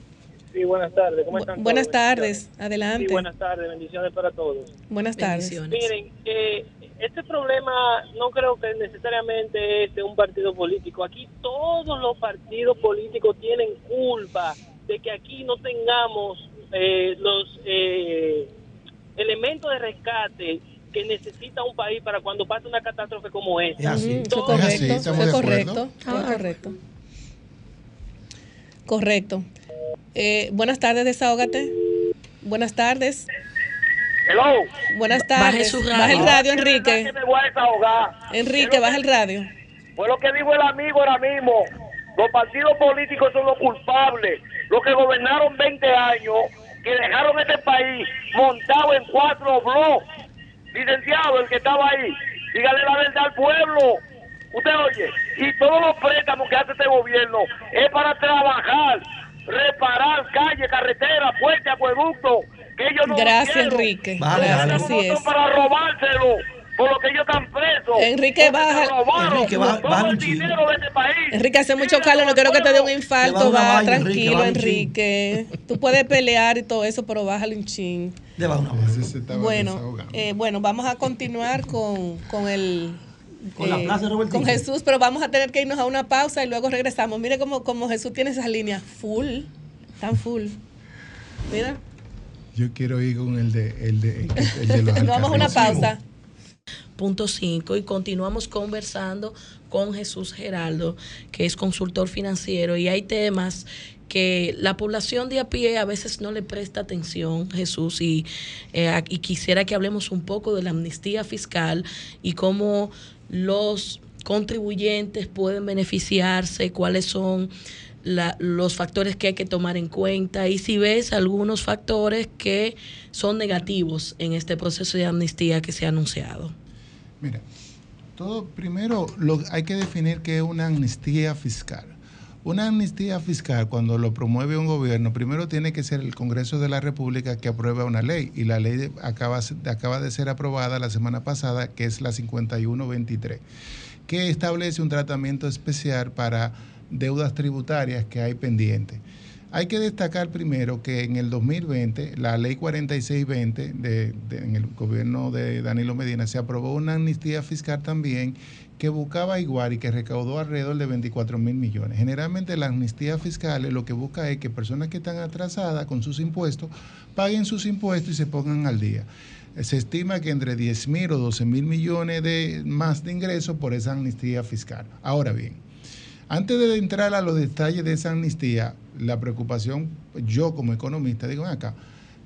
Sí, buenas tardes. ¿Cómo están? Buenas todos? tardes, adelante. Sí, buenas tardes. Bendiciones para todos. Buenas tardes. Miren, eh, este problema no creo que necesariamente es de un partido político. Aquí todos los partidos políticos tienen culpa de que aquí no tengamos eh, los eh, elementos de rescate que necesita un país para cuando pase una catástrofe como esta. Es así. Fue Todos- correcto, fue correcto, fue correcto. Correcto. Eh, buenas tardes, desahógate. Buenas tardes. Hello. Buenas tardes. Baja el radio, Enrique. Que me voy a desahogar. Enrique, baja el radio. Fue lo que dijo el amigo ahora mismo. Los partidos políticos son los culpables. Los que gobernaron 20 años, que dejaron este país montado en cuatro bloques. Licenciado, el que estaba ahí, dígale la verdad al pueblo. Usted oye, y todos los préstamos que hace este gobierno es para trabajar, reparar calles, carreteras, puentes, acueductos, que ellos no Gracias. Enrique. Bájale, Gracias, así No es. para robárselo, por lo que ellos están presos. Enrique, baja- robaron Enrique, baja- el dinero de este país. Enrique, hace mucho calor, no quiero que te dé un infarto. va vaina, tranquilo. Enrique. Tú puedes pelear y todo eso, pero bájale un chin. De baja una Bueno, eh, bueno, vamos a continuar con, con el... eh, Con la plaza de Robertico. Con Jesús, pero vamos a tener que irnos a una pausa y luego regresamos. Mire cómo, cómo Jesús tiene esas líneas full, tan full. Mira, Yo quiero ir con el de, el de, el de los nos vamos a una pausa. Punto 5 y continuamos conversando con Jesús Geraldo, que es consultor financiero y hay temas que la población de a pie a veces no le presta atención, Jesús, y, eh, y quisiera que hablemos un poco de la amnistía fiscal y cómo los contribuyentes pueden beneficiarse, cuáles son los factores que hay que tomar en cuenta y si ves algunos factores que son negativos en este proceso de amnistía que se ha anunciado. Mira, todo primero lo, hay que definir qué es una amnistía fiscal. Una amnistía fiscal, cuando lo promueve un gobierno, primero tiene que ser el Congreso de la República que apruebe una ley. Y la ley acaba, acaba de ser aprobada la semana pasada, que es la 5123, que establece un tratamiento especial para deudas tributarias que hay pendientes. Hay que destacar primero que en el 2020, la ley 4620, de, en el gobierno de Danilo Medina, se aprobó una amnistía fiscal también que buscaba igual y que recaudó alrededor de 24 mil millones. Generalmente la amnistía fiscal lo que busca es que personas que están atrasadas con sus impuestos paguen sus impuestos y se pongan al día. Se estima que entre 10 mil o 12 mil millones de más de ingresos por esa amnistía fiscal. Ahora bien, antes de entrar a los detalles de esa amnistía, la preocupación, yo como economista, digo "Ven acá,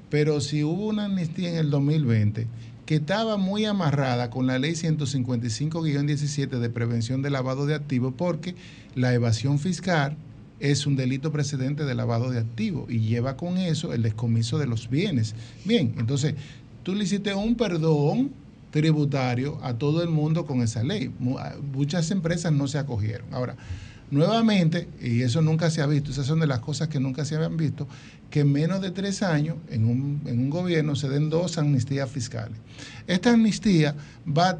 pero si hubo una amnistía en el 2020 que estaba muy amarrada con la ley 155-17 de prevención de lavado de activos, porque la evasión fiscal es un delito precedente de lavado de activos y lleva con eso el descomiso de los bienes. Bien, entonces tú le hiciste un perdón tributario a todo el mundo con esa ley. Muchas empresas no se acogieron. Ahora, nuevamente, y eso nunca se ha visto, esas son de las cosas que nunca se habían visto, que en menos de tres años en un, en un gobierno se den dos amnistías fiscales. Esta amnistía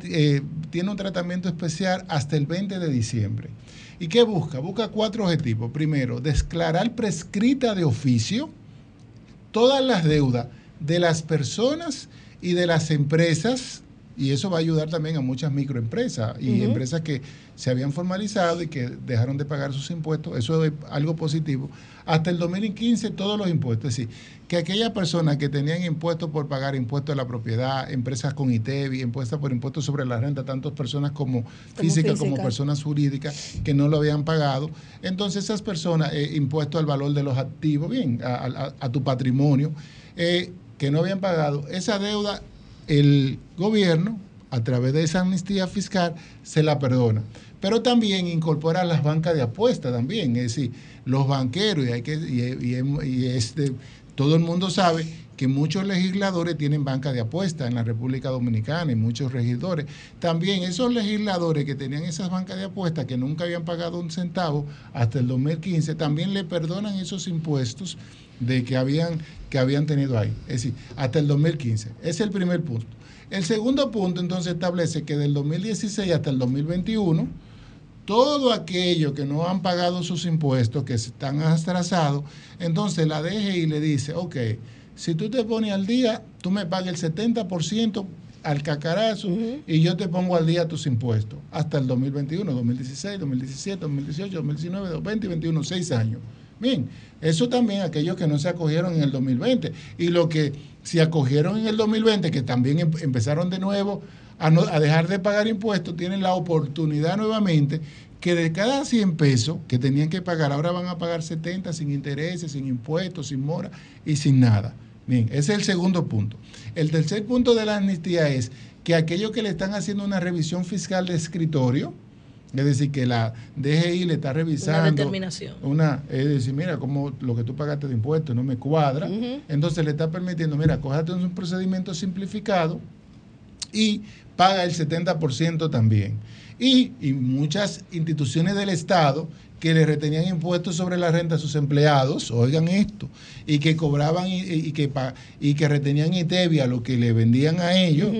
eh, tiene un tratamiento especial hasta el 20 de diciembre. ¿Y qué busca? Busca cuatro objetivos. Primero, declarar prescrita de oficio todas las deudas de las personas y de las empresas y eso va a ayudar también a muchas microempresas y empresas que se habían formalizado y que dejaron de pagar sus impuestos. Eso es algo positivo. Hasta el 2015 todos los impuestos. Es decir, que aquellas personas que tenían impuestos por pagar impuestos a la propiedad, empresas con ITEVI, impuestos por impuestos sobre la renta, tanto personas como, físicas como personas jurídicas que no lo habían pagado. Entonces esas personas, eh, impuestos al valor de los activos, bien, a, tu patrimonio, eh, que no habían pagado, esa deuda el gobierno, a través de esa amnistía fiscal, se la perdona. Pero también incorpora las bancas de apuesta también, es decir, los banqueros, y, hay que, y, este, todo el mundo sabe que muchos legisladores tienen bancas de apuesta en la República Dominicana y muchos regidores. También esos legisladores que tenían esas bancas de apuesta que nunca habían pagado un centavo hasta el 2015, también le perdonan esos impuestos de que habían, que habían tenido ahí. Es decir, hasta el 2015. Ese es el primer punto. El segundo punto entonces establece que del 2016 hasta el 2021, todo aquello que no han pagado sus impuestos, que están atrasados, entonces la DGI le dice, ok, si tú te pones al día, tú me pagas el 70% al cacarazo y yo te pongo al día tus impuestos hasta el 2021, 2016, 2017, 2018, 2019, 2020 y 2021, seis años. Bien, eso también aquellos que no se acogieron en el 2020 y los que se acogieron en el 2020, que también em, empezaron de nuevo a, a dejar de pagar impuestos, tienen la oportunidad nuevamente que de cada 100 pesos que tenían que pagar, ahora van a pagar 70 sin intereses, sin impuestos, sin mora y sin nada. Bien, ese es el segundo punto. El tercer punto de la amnistía es que aquellos que le están haciendo una revisión fiscal de escritorio, es decir, que la DGI le está revisando. Una determinación. Una, es decir, mira, como lo que tú pagaste de impuestos no me cuadra. Entonces le está permitiendo, mira, cójate un procedimiento simplificado y paga el 70% también. Y, y, muchas instituciones del Estado que le retenían impuestos sobre la renta a sus empleados, oigan esto, y que cobraban y, que, y que retenían ITEVIA lo que le vendían a ellos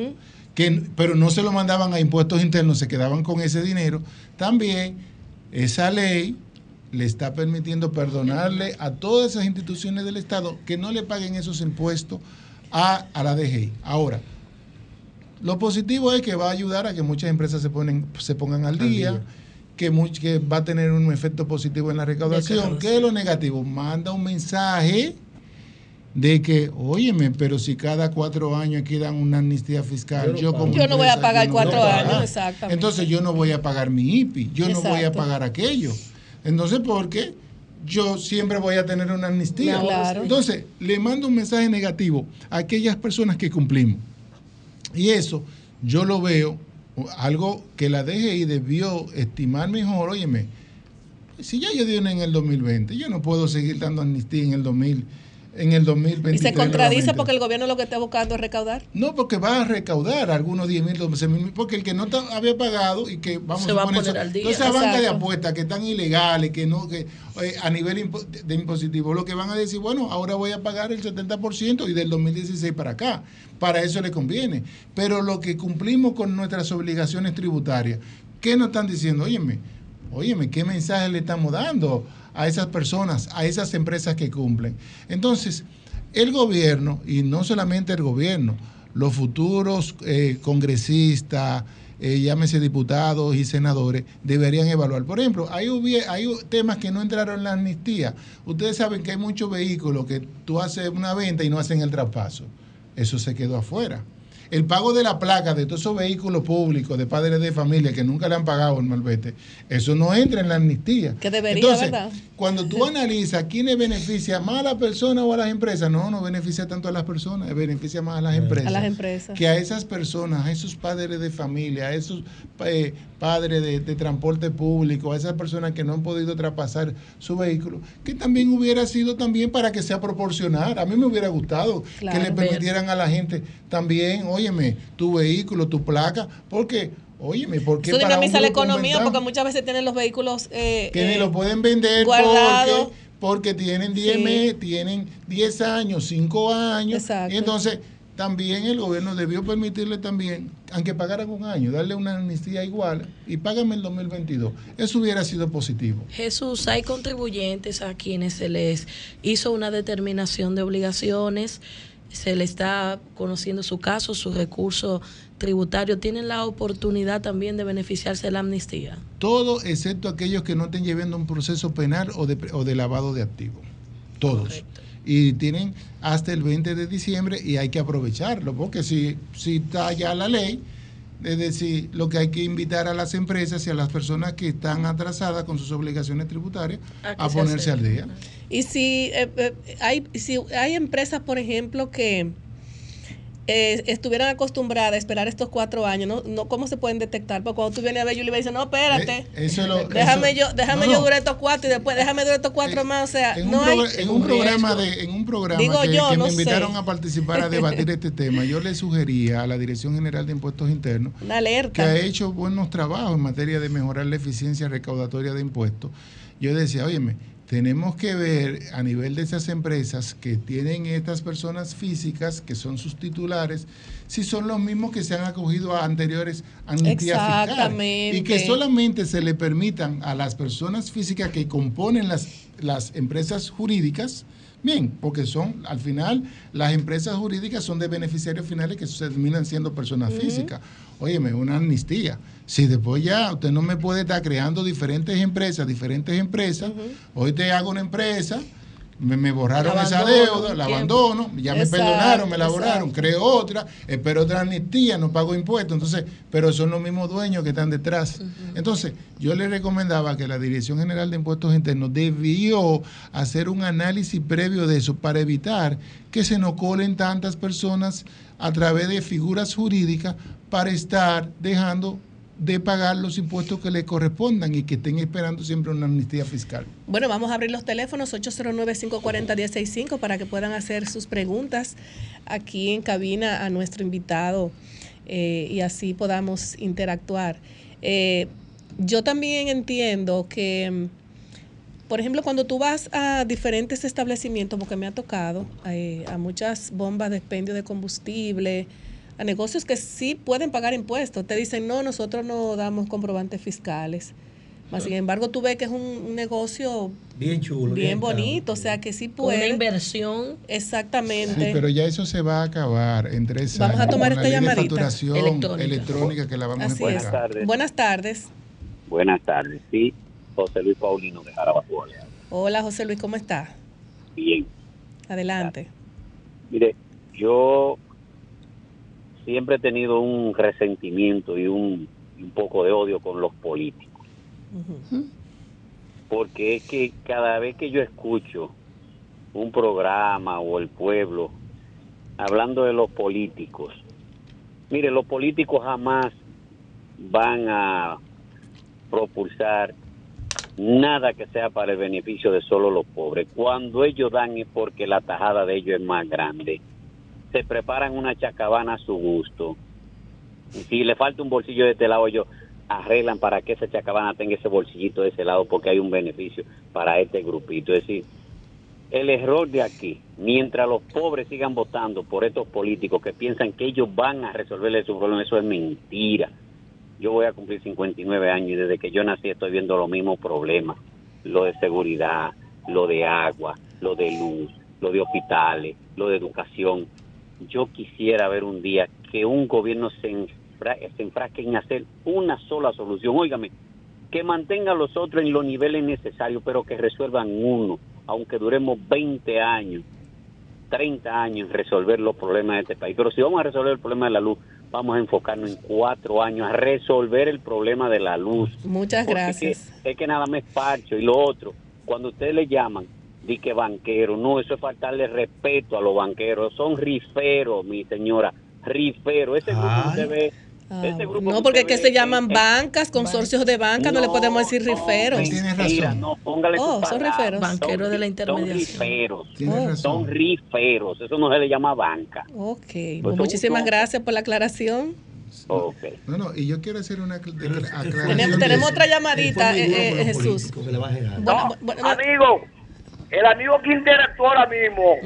pero no se lo mandaban a impuestos internos, se quedaban con ese dinero, también esa ley le está permitiendo perdonarle a todas esas instituciones del Estado que no le paguen esos impuestos a, la DGI. Ahora, lo positivo es que va a ayudar a que muchas empresas se, ponen, se pongan al día, Que, que va a tener un efecto positivo en la recaudación. ¿Qué es lo negativo? Manda un mensaje de que, óyeme, pero si cada cuatro años aquí dan una amnistía fiscal, yo, como yo no voy a pagar cuatro años, exactamente. Entonces yo no voy a pagar mi IPI, yo no voy a pagar aquello. Entonces, ¿por qué? Yo siempre voy a tener una amnistía. Entonces, le mando un mensaje negativo a aquellas personas que cumplimos. Y eso yo lo veo algo que la DGI debió estimar mejor. Óyeme, si ya yo di una en el 2020, yo no puedo seguir dando amnistía en el 2020 en el 2023. ¿Y se contradice porque el gobierno lo que está buscando es recaudar? No, porque va a recaudar algunos 10 mil, 12 mil, porque el que no había pagado y que vamos a, poner al día. Esas bancas de apuestas que están ilegales, que no, que eh, a nivel de impositivo, lo que van a decir, bueno, ahora voy a pagar el 70% y del 2016 para acá. Para eso le conviene. Pero lo que cumplimos con nuestras obligaciones tributarias, ¿qué nos están diciendo? Óyeme, óyeme, ¿qué mensaje le estamos dando? A esas personas, a esas empresas que cumplen. Entonces, el gobierno, y no solamente el gobierno, los futuros eh, congresistas, eh, llámese diputados y senadores, deberían evaluar. Por ejemplo, hay, hay temas que no entraron en la amnistía. Ustedes saben que hay muchos vehículos que tú haces una venta y no hacen el traspaso. Eso se quedó afuera. El pago de la placa de todos esos vehículos públicos de padres de familia que nunca le han pagado el malvete, eso no entra en la amnistía. Que debería, Entonces, ¿verdad? cuando tú analizas quiénes beneficia más a las personas o a las empresas, no, no beneficia tanto a las personas, beneficia más a las empresas. A las empresas. Que a esas personas, a esos padres de familia, a esos eh, padres de, de transporte público, a esas personas que no han podido traspasar su vehículo, que también hubiera sido también para que sea proporcional. A mí me hubiera gustado Claro. que le permitieran a la gente también, óyeme, tu vehículo, tu placa, porque, óyeme, porque Eso para un dinamiza la economía porque muchas veces tienen los vehículos eh, que ni eh, lo pueden vender porque, porque tienen 10 Sí. meses, tienen 10 años, 5 años. Exacto. Y entonces también el gobierno debió permitirle también, aunque pagaran un año, darle una amnistía igual y págame el 2022. Eso hubiera sido positivo. Jesús, hay contribuyentes a quienes se les hizo una determinación de obligaciones, se le está conociendo su caso, su recurso tributario, tienen la oportunidad también de beneficiarse de la amnistía. Todo excepto aquellos que no estén llevando un proceso penal o de, o de lavado de activos. Todos. Y tienen hasta el 20 de diciembre y hay que aprovecharlo, porque si, si está ya la ley, es decir, lo que hay que invitar a las empresas y a las personas que están atrasadas con sus obligaciones tributarias A ponerse al día. Y si, eh, eh, hay, si hay empresas, por ejemplo, que eh, estuvieran acostumbradas a esperar estos cuatro años, ¿no? no ¿cómo se pueden detectar? Porque cuando tú vienes a ver, Julie, y dice, no, espérate. Eh, Eso es lo- déjame eso- yo, déjame no, yo durar estos cuatro y después déjame durar estos cuatro más. O sea, En un, no hay. progr- en un programa de en un programa Digo que, yo, que no me invitaron sé. a participar a debatir este tema, yo le sugería a la Dirección General de Impuestos Internos Una alerta. que ha hecho buenos trabajos en materia de mejorar la eficiencia recaudatoria de impuestos. Yo decía, óyeme, tenemos que ver a nivel de esas empresas que tienen estas personas físicas, que son sus titulares, si son los mismos que se han acogido a anteriores amnistías fiscales. Exactamente. Y que solamente se le permitan a las personas físicas que componen las, las empresas jurídicas, bien, porque son, al final, las empresas jurídicas son de beneficiarios finales que se terminan siendo personas físicas. Óyeme, una amnistía. Si después ya usted no me puede estar creando diferentes empresas, diferentes empresas, hoy te hago una empresa, me, me borraron esa deuda, la abandono, ya me perdonaron, me la borraron, creo otra, espero otra amnistía, no pago impuestos, entonces, pero son los mismos dueños que están detrás. Entonces, yo le recomendaba que la Dirección General de Impuestos Internos debió hacer un análisis previo de eso para evitar que se nos colen tantas personas a través de figuras jurídicas para estar dejando de pagar los impuestos que le correspondan y que estén esperando siempre una amnistía fiscal. Bueno, vamos a abrir los teléfonos 809-540-1065 para que puedan hacer sus preguntas aquí en cabina a nuestro invitado eh, y así podamos interactuar. Eh, yo también entiendo que, mm, por ejemplo, cuando tú vas a diferentes establecimientos, porque me ha tocado, eh, a muchas bombas de expendio de combustible, a negocios que sí pueden pagar impuestos, te dicen, no, nosotros no damos comprobantes fiscales. Mas, sin embargo, tú ves que es un, un negocio Bien chulo. bien bonito, o sea que sí Con una puede. inversión. Exactamente. Sí, pero ya eso se va a acabar en tres Vamos a años tomar con la esta llamadita facturación electrónica. electrónica, que la vamos Así a es. explicar. Buenas tardes. Buenas tardes, sí. José Luis Paulino de Jarabacoa. Hola, José Luis, ¿cómo está? Bien. Adelante. Mire, yo siempre he tenido un resentimiento y un, poco de odio con los políticos. Porque es que cada vez que yo escucho un programa o el pueblo hablando de los políticos, mire, los políticos jamás van a propulsar nada que sea para el beneficio de solo los pobres. Cuando ellos dan es porque la tajada de ellos es más grande. Se preparan una chacabana a su gusto. Y si le falta un bolsillo de este lado, ellos arreglan para que esa chacabana tenga ese bolsillito de ese lado porque hay un beneficio para este grupito. Es decir, el error de aquí, mientras los pobres sigan votando por estos políticos que piensan que ellos van a resolverle su problema, eso es mentira. Yo voy a cumplir 59 años y desde que yo nací estoy viendo los mismos problemas. Lo de seguridad, lo de agua, lo de luz, lo de hospitales, lo de educación. Yo quisiera ver un día que un gobierno se, enfra- se enfrasque en hacer una sola solución. Óigame, que mantenga a los otros en los niveles necesarios, pero que resuelvan uno, aunque duremos 20 años. 30 años en resolver los problemas de este país. Pero si vamos a resolver el problema de la luz, vamos a enfocarnos en cuatro años a resolver el problema de la luz. Muchas Porque gracias. Es que, es que nada más es parcho. Y lo otro, cuando ustedes le llaman, di que banquero, no, eso es faltarle respeto a los banqueros. Son riferos, mi señora, riferos. Ese grupo que usted ve. Ah, ese grupo no, porque usted es que se llaman bancas, consorcios de banca, no, le podemos decir riferos. Mentira, no, póngale Oh, son riferos. Banquero de la Son intermediación. riferos. Tienes Oh. razón. Son riferos. Eso no se le llama banca. Ok, pues son- muchísimas son- gracias por la aclaración. Ok. No, no, y yo quiero hacer una acl- aclaración. Tenemos, otra llamadita, eh, eh, Jesús. No, amigo, el amigo que interactuó ahora mismo,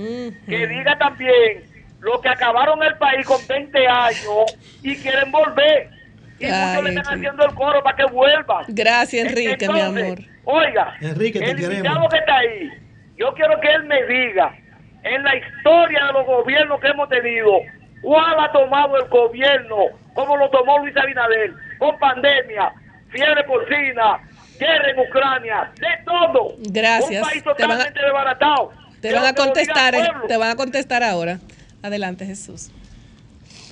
que diga también lo que acabaron el país con 20 años y quieren volver. Y Ay, muchos le están haciendo el coro para que vuelvan. Gracias, Enrique, mi amor. Oiga, Enrique, te el invitado que está ahí, yo quiero que él me diga, en la historia de los gobiernos que hemos tenido, ¿cuál ha tomado el gobierno como lo tomó Luis Abinader? Con pandemia, fiebre porcina, guerra en Ucrania, de todo. Gracias. Un país Te van a- totalmente desbaratado. Te van a contestar, te van a contestar ahora. Adelante, Jesús.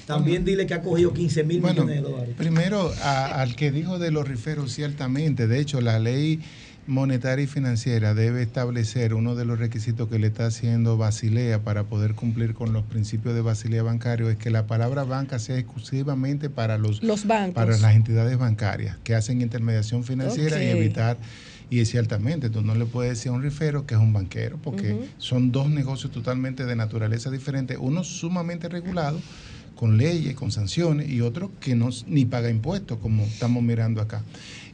También dile que ha cogido 15 mil Bueno, millones de dólares. primero a- al que dijo de los riferos, ciertamente, de hecho la ley monetaria y financiera debe establecer uno de los requisitos que le está haciendo Basilea para poder cumplir con los principios de Basilea bancario es que la palabra banca sea exclusivamente para los, Los bancos. para las entidades bancarias que hacen intermediación financiera y evitar y ciertamente tú no le puedes decir a un rifero que es un banquero porque son dos negocios totalmente de naturaleza diferente uno sumamente regulado con leyes, con sanciones, y otro que no ni paga impuestos, como estamos mirando acá.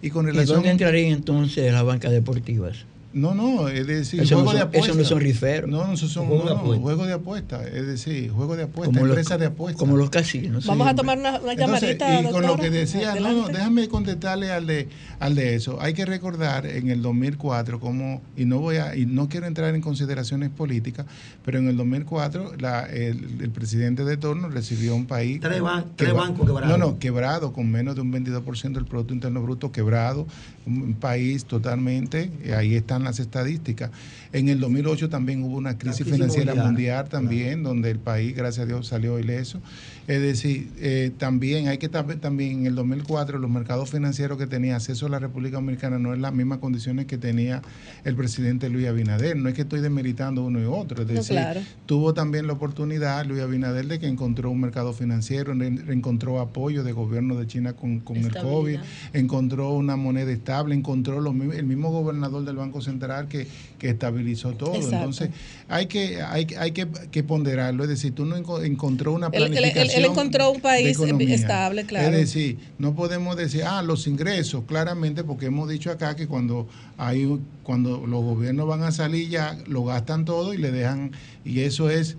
Y con ¿Y relación dónde entrarían entonces las bancas deportivas? No, no, es decir, Eso no juego de son- apuestas. eso no son riferos. No, no, esos son Juego de no, no, apuestas. juego de apuestas, es decir, juego de apuestas, Como los- empresas de apuestas. como los casinos. Vamos a tomar una, una Entonces, llamadita, y con lo que decía, no, no, déjame contestarle al de, al de eso. Hay que recordar en el 2004 como y no voy a y no quiero entrar en consideraciones políticas, pero en el 2004 la, el, el presidente de turno recibió un país Tres ban- tres quebra- bancos quebrados. No, no, quebrado con menos de un 22% del producto interno bruto quebrado, un país totalmente, eh, ahí están las estadísticas. En el 2008 también hubo una crisis, crisis financiera mundial, mundial, también, donde el país, gracias a Dios, salió ileso. Es decir, eh, también hay que también en el 2004 los mercados financieros que tenía acceso a la República Dominicana no es las mismas condiciones que tenía el presidente Luis Abinader. No es que estoy demeritando uno y otro, es No, decir, claro. tuvo también la oportunidad Luis Abinader de que encontró un mercado financiero, encontró apoyo del gobierno de China con, con el COVID, encontró una moneda estable, encontró los el mismo gobernador del Banco Central que, que estabilizó todo. Exacto. Entonces, hay que, hay, que- hay que, que ponderarlo, es decir, tú no enco- encontró una Él- él- él- él planificación. encontró un de país economía. estable, claro. Es decir, no podemos decir, ah, los ingresos, claramente, porque hemos dicho acá que cuando hay cuando los gobiernos van a salir ya lo gastan todo y le dejan, y eso es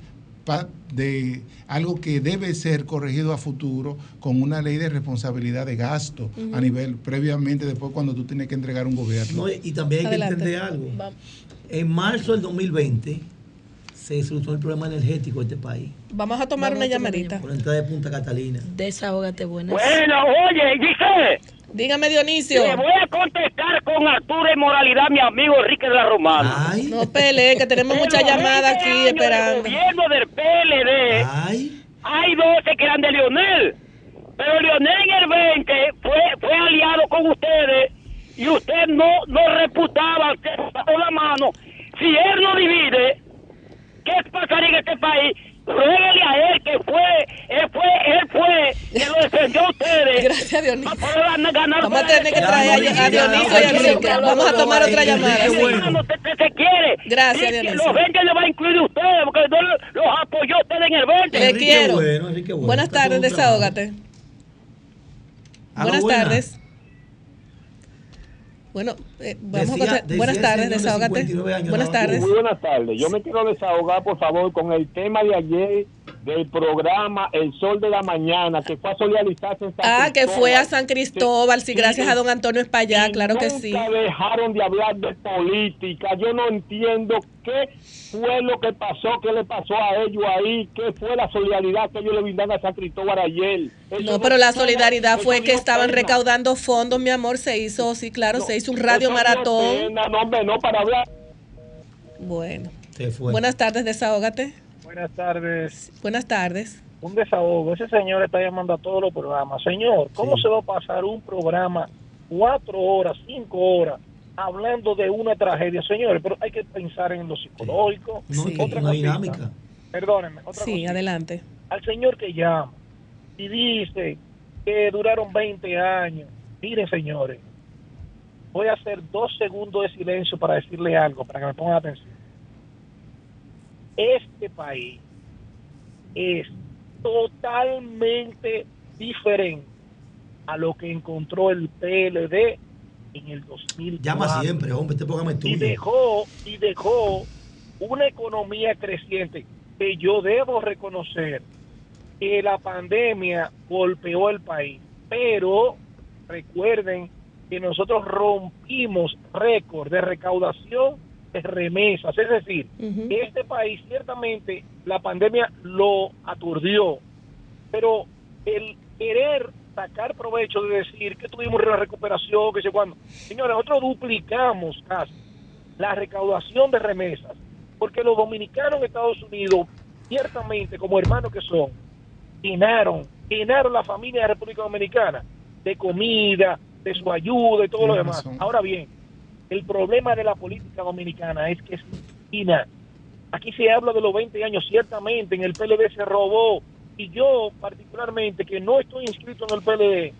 de algo que debe ser corregido a futuro con una ley de responsabilidad de gasto a nivel previamente después cuando tú tienes que entregar un gobierno. No, y también hay que entender algo. En marzo del 2020 se solucionó el problema energético de este país. Vamos a tomar Vamos una a tomar llamadita. Por la entrada de Punta Catalina. Desahógate, buenas. Bueno, oye, dice. Dígame, Dionisio. Le voy a contestar con altura y moralidad a mi amigo Enrique de la Romana. No pelee, que tenemos muchas llamadas aquí El esperando. gobierno del PLD, hay 12 que eran de Lionel, pero Lionel en el 20 fue, fue aliado con ustedes y usted no, no reputaba, se pasó la mano. Si él no divide, ¿qué pasaría en este país? Ruégale a él que fue, él fue, él fue, que lo defendió a ustedes. Gracias, Dionisio. Para poder ganar Vamos a tener que traer a, a Dionisio y a Enrique. Vamos a tomar otra llamada. No se, se- se quiere. Gracias, que Dionisio. Los 20 le va a incluir ustedes, porque no los apoyó ustedes en el 20. Le quiero. Buenas tardes, desahógate. Buenas buena. tardes. Bueno, eh, vamos Decía- a Buenas tardes, señor de desahógate. 59 años, Buenas tardes. Muy buenas tardes. Yo me quiero desahogar, por favor, con el tema de ayer del programa El Sol de la Mañana, que fue a solidarizarse en San Ah, que fue a. San Cristóbal, sí, gracias a don Antonio Espallá, claro que sí. Nunca dejaron de hablar de política. Yo no entiendo qué fue lo que pasó, qué le pasó a ellos ahí, qué fue la solidaridad que ellos le brindaron a San Cristóbal ayer. Eso No, pero la solidaridad fue que estaban pena. recaudando fondos, mi amor, se hizo, sí, claro, se hizo un radio maratón. pena, No, hombre, no, para hablar. Bueno. Buenas tardes, desahógate. Buenas tardes. Buenas tardes. Un desahogo. Ese señor está llamando a todos los programas. Señor, ¿cómo se va a pasar un programa cuatro horas, cinco horas, hablando de una tragedia? Señores, pero hay que pensar en lo psicológico. No, Sí. Otra una dinámica. Perdónenme. Otra Sí, cosita. adelante. Al señor que llama y dice que duraron 20 años. Miren, señores, voy a hacer dos segundos de silencio para decirle algo, para que me pongan atención. Este país es totalmente diferente a lo que encontró el PLD en el 2000. Llama siempre, hombre, este programa es y tuyo. dejó y dejó una economía creciente que yo debo reconocer que la pandemia golpeó el país, pero recuerden que nosotros rompimos récord de recaudación remesas, es decir, este país ciertamente la pandemia lo aturdió, pero el querer sacar provecho de decir que tuvimos una recuperación, que sé cuándo, señores, nosotros duplicamos casi la recaudación de remesas, porque los dominicanos en Estados Unidos, ciertamente como hermanos que son, llenaron, llenaron la familia de la República Dominicana de comida, de su ayuda y todo lo demás. razón. Ahora bien, el problema de la política dominicana es que es mezquina. Aquí se habla de los 20 años, ciertamente en el PLD se robó, y yo particularmente, que no estoy inscrito en el PLD,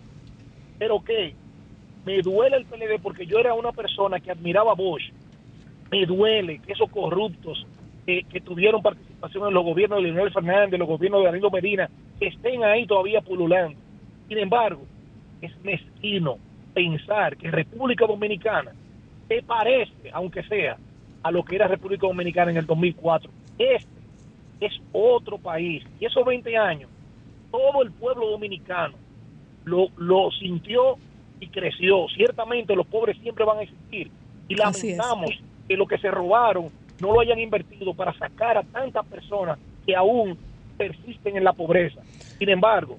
pero que me duele el PLD porque yo era una persona que admiraba a Bosch, me duele que esos corruptos que, que tuvieron participación en los gobiernos de Leonel Fernández, los gobiernos de Danilo Medina, estén ahí todavía pululando. Sin embargo, es mezquino pensar que República Dominicana se parece, aunque sea, a lo que era República Dominicana en el 2004. Este es otro país. Y esos 20 años, todo el pueblo dominicano lo, lo sintió y creció. Ciertamente los pobres siempre van a existir. Y lamentamos que lo que se robaron no lo hayan invertido para sacar a tantas personas que aún persisten en la pobreza. Sin embargo,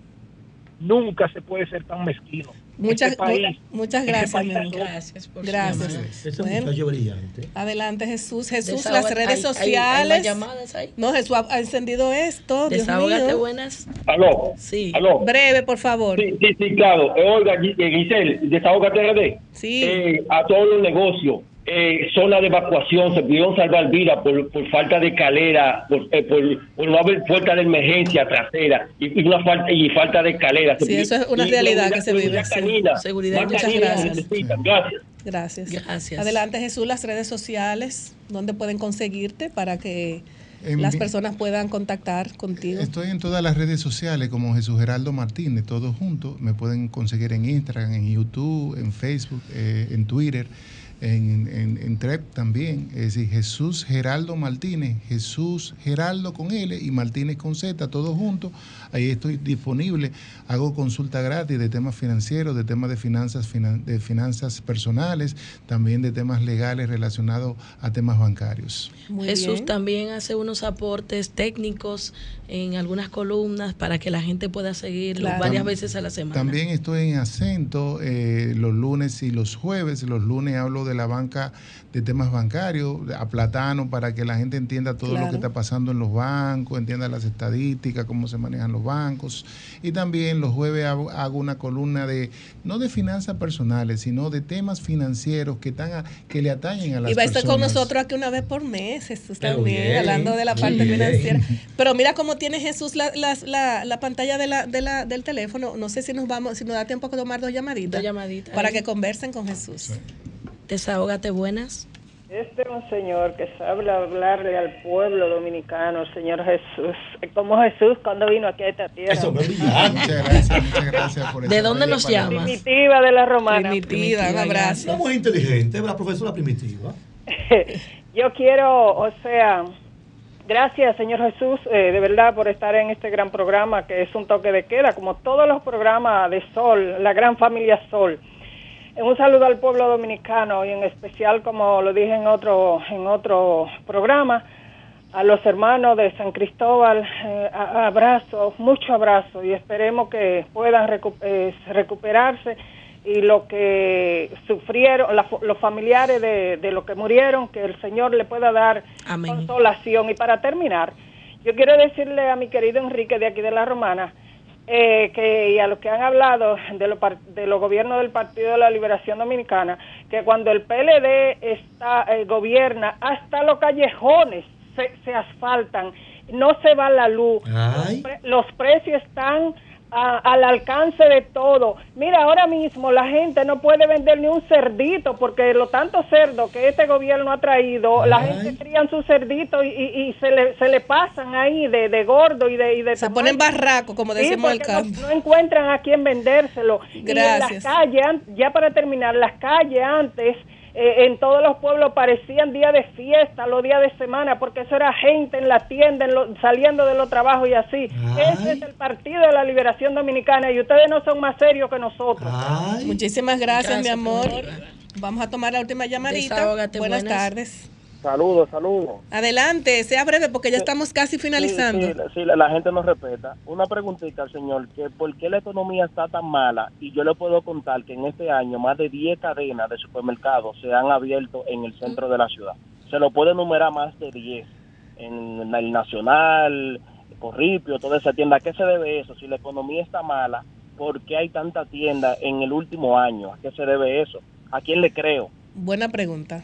nunca se puede ser tan mezquino. Muchas, Este país- mu- muchas este gracias, país mi es amor. otro. Gracias por Gracias. Bueno. muchacho brillante. Adelante, Jesús. Jesús, Desahoga- las redes hay- hay- hay sociales. llamadas ahí. No, Jesús ha, ha encendido esto. Desahógate, buenas. Aló. Sí. Aló. Breve, por favor. Sí, sí, sí, claro. Eh, Oiga, eh, Giselle, desahógate RD. Sí. Eh, a todos los negocios, eh, zona de evacuación, se pudieron salvar vidas por, por falta de escalera, por, eh, por, por no haber puerta de emergencia trasera y, y una falta, y falta de escalera. Sí, eso es una y realidad que se vive, sí. canina, Seguridad, muchas canina se gracias. necesitan. Gracias. Gracias. Gracias. Adelante, Jesús, las redes sociales, donde pueden conseguirte para que En las mi- personas puedan contactar contigo. Estoy en todas las redes sociales como Jesús Geraldo Martínez, todos juntos. Me pueden conseguir en Instagram, en YouTube, en Facebook, eh, en Twitter, en, en, en Trep también. Es decir, Jesús Geraldo Martínez, Jesús Geraldo con L y Martínez con Z, todos juntos. Ahí estoy disponible. Hago consulta gratis de temas financieros, de temas de finanzas, finan- de finanzas personales, también de temas legales relacionados a temas bancarios. Muy Jesús bien. también hace unos aportes técnicos en algunas columnas para que la gente pueda seguirlo Claro. varias veces a la semana. También estoy en acento eh, los lunes y los jueves. Los lunes hablo de la banca de temas bancarios, a platano, para que la gente entienda todo lo que está pasando en los bancos, entienda las estadísticas, cómo se manejan los bancos. Y también los jueves hago, una columna de, no de finanzas personales, sino de temas financieros que, están a- que le atañen a las Y va a estar con personas. nosotros aquí una vez por mes, Jesús también, bien, hablando de la parte bien. financiera. Pero mira cómo tiene Jesús la, la, la pantalla de la, de la, del teléfono. No sé si nos vamos, si nos da tiempo a tomar dos llamaditas. Dos llamaditas. Para Ahí. que conversen con Jesús. Desahógate, buenas. Este es un señor que sabe hablarle al pueblo dominicano, señor Jesús, como Jesús cuando vino aquí a esta tierra. Eso es brillante. Muchas gracias, muchas gracias por ¿De esa dónde nos palabra. llamas? Primitiva de la romana. Primitiva, un abrazo. Una mujer inteligente, la profesora primitiva. Yo quiero, o sea, gracias, señor Jesús, eh, de verdad por estar en este gran programa que es un toque de queda, como todos los programas de Sol, la gran familia Sol. Un saludo al pueblo dominicano y en especial, como lo dije en otro en otro programa, a los hermanos de San Cristóbal, eh, abrazo, mucho abrazo y esperemos que puedan recu- eh, recuperarse y lo que sufrieron, la- los familiares de, de los que murieron, que el Señor le pueda dar Amén. consolación. Y para terminar, Yo quiero decirle a mi querido Enrique de aquí de la Romana eh, que y a los que han hablado de, lo, de los gobiernos del Partido de la Liberación Dominicana, que cuando el PLD está eh, gobierna, hasta los callejones se, se asfaltan, no se va la luz, los, pre- los precios están a- al alcance de todo. Mira, ahora mismo la gente no puede vender ni un cerdito porque lo tanto cerdo que este gobierno ha traído, la gente crían sus cerditos y, y- y se, le, se le pasan ahí de, de gordo y de... Y de Se ponen barraco, como Sí, decimos el porque no-. No, encuentran a quién vendérselo. Gracias. Y en las calles, ya para terminar, las calles antes, eh, en todos los pueblos parecían días de fiesta, los días de semana, porque eso era gente en la tienda, en lo- saliendo de los trabajos y así. Ese es el Partido de la Liberación Dominicana y ustedes no son más serios que nosotros. Muchísimas gracias, mi amor. Vamos a tomar la última llamadita. Buenas. tardes. Saludos, saludos. Adelante, sea breve porque ya estamos casi finalizando. Sí, sí, sí, la, la gente nos respeta. Una preguntita al señor, que ¿por qué la economía está tan mala? Y yo le puedo contar que en este año más de 10 cadenas de supermercados se han abierto en el centro de la ciudad. Se lo puede enumerar más de 10. En el Nacional, Corripio, toda esa tienda. ¿A qué se debe eso? Si la economía está mala, ¿por qué hay tanta tienda en el último año? ¿A qué se debe eso? ¿A quién le creo? Buena pregunta.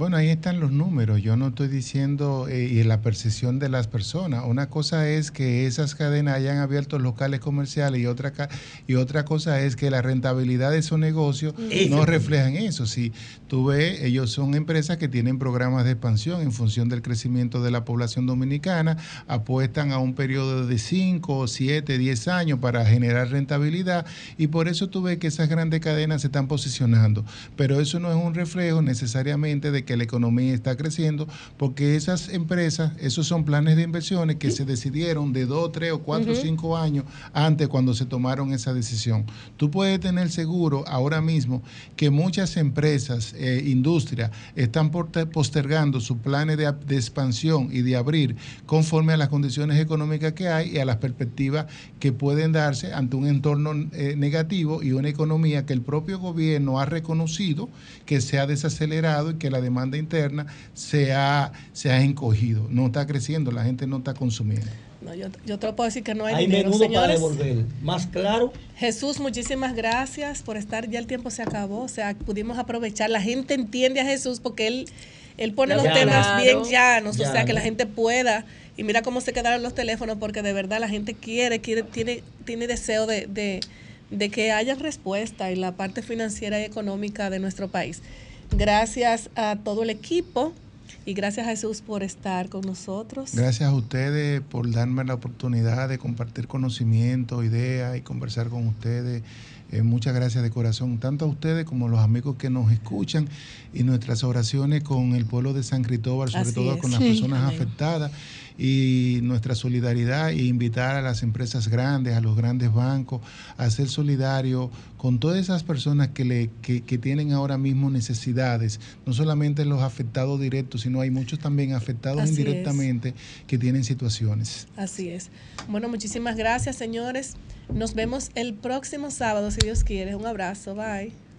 Bueno, ahí están los números. Yo no estoy diciendo eh, y la percepción de las personas. Una cosa es que esas cadenas hayan abierto locales comerciales y otra y otra cosa es que la rentabilidad de esos negocios Eso. no reflejan eso. Si tú ves, ellos son empresas que tienen programas de expansión en función del crecimiento de la población dominicana, apuestan a un periodo de 5, 7, 10 años para generar rentabilidad y por eso tú ves que esas grandes cadenas se están posicionando. Pero eso no es un reflejo necesariamente de que la economía está creciendo, porque esas empresas, esos son planes de inversiones que se decidieron de 2, 3 o 4 o. 5 años antes cuando se tomaron esa decisión. Tú puedes tener seguro ahora mismo que muchas empresas, eh, industrias, están postergando sus planes de expansión y de abrir conforme a las condiciones económicas que hay y a las perspectivas que pueden darse ante un entorno eh, negativo y una economía que el propio gobierno ha reconocido que se ha desacelerado y que la demanda interna se ha, se ha encogido. No está creciendo, la gente no está consumiendo. No, yo, yo te lo puedo decir que no hay, Hay dinero, menudo para señores. devolver. Más claro. Jesús, muchísimas gracias por estar. Ya el tiempo se acabó, o sea, pudimos aprovechar. La gente entiende a Jesús porque él, él pone los Claro. temas bien llanos, o sea, que la gente pueda. Y mira cómo se quedaron los teléfonos, porque de verdad la gente quiere, quiere tiene, tiene deseo de, de, de que haya respuesta en la parte financiera y económica de nuestro país. Gracias a todo el equipo y gracias a Jesús por estar con nosotros. Gracias a ustedes por darme la oportunidad de compartir conocimiento, ideas y conversar con ustedes. Eh, muchas gracias de corazón, tanto a ustedes como a los amigos que nos escuchan y nuestras oraciones con el pueblo de San Cristóbal, sobre Así todo es. con las Sí. personas Amén. afectadas y nuestra solidaridad e invitar a las empresas grandes, a los grandes bancos, a ser solidarios con todas esas personas que, le, que, que tienen ahora mismo necesidades, no solamente los afectados directos, sino hay muchos también afectados Así es. indirectamente que tienen situaciones. Así es. Bueno, muchísimas gracias, señores. Nos vemos el próximo sábado, si Dios quiere. Un abrazo. Bye.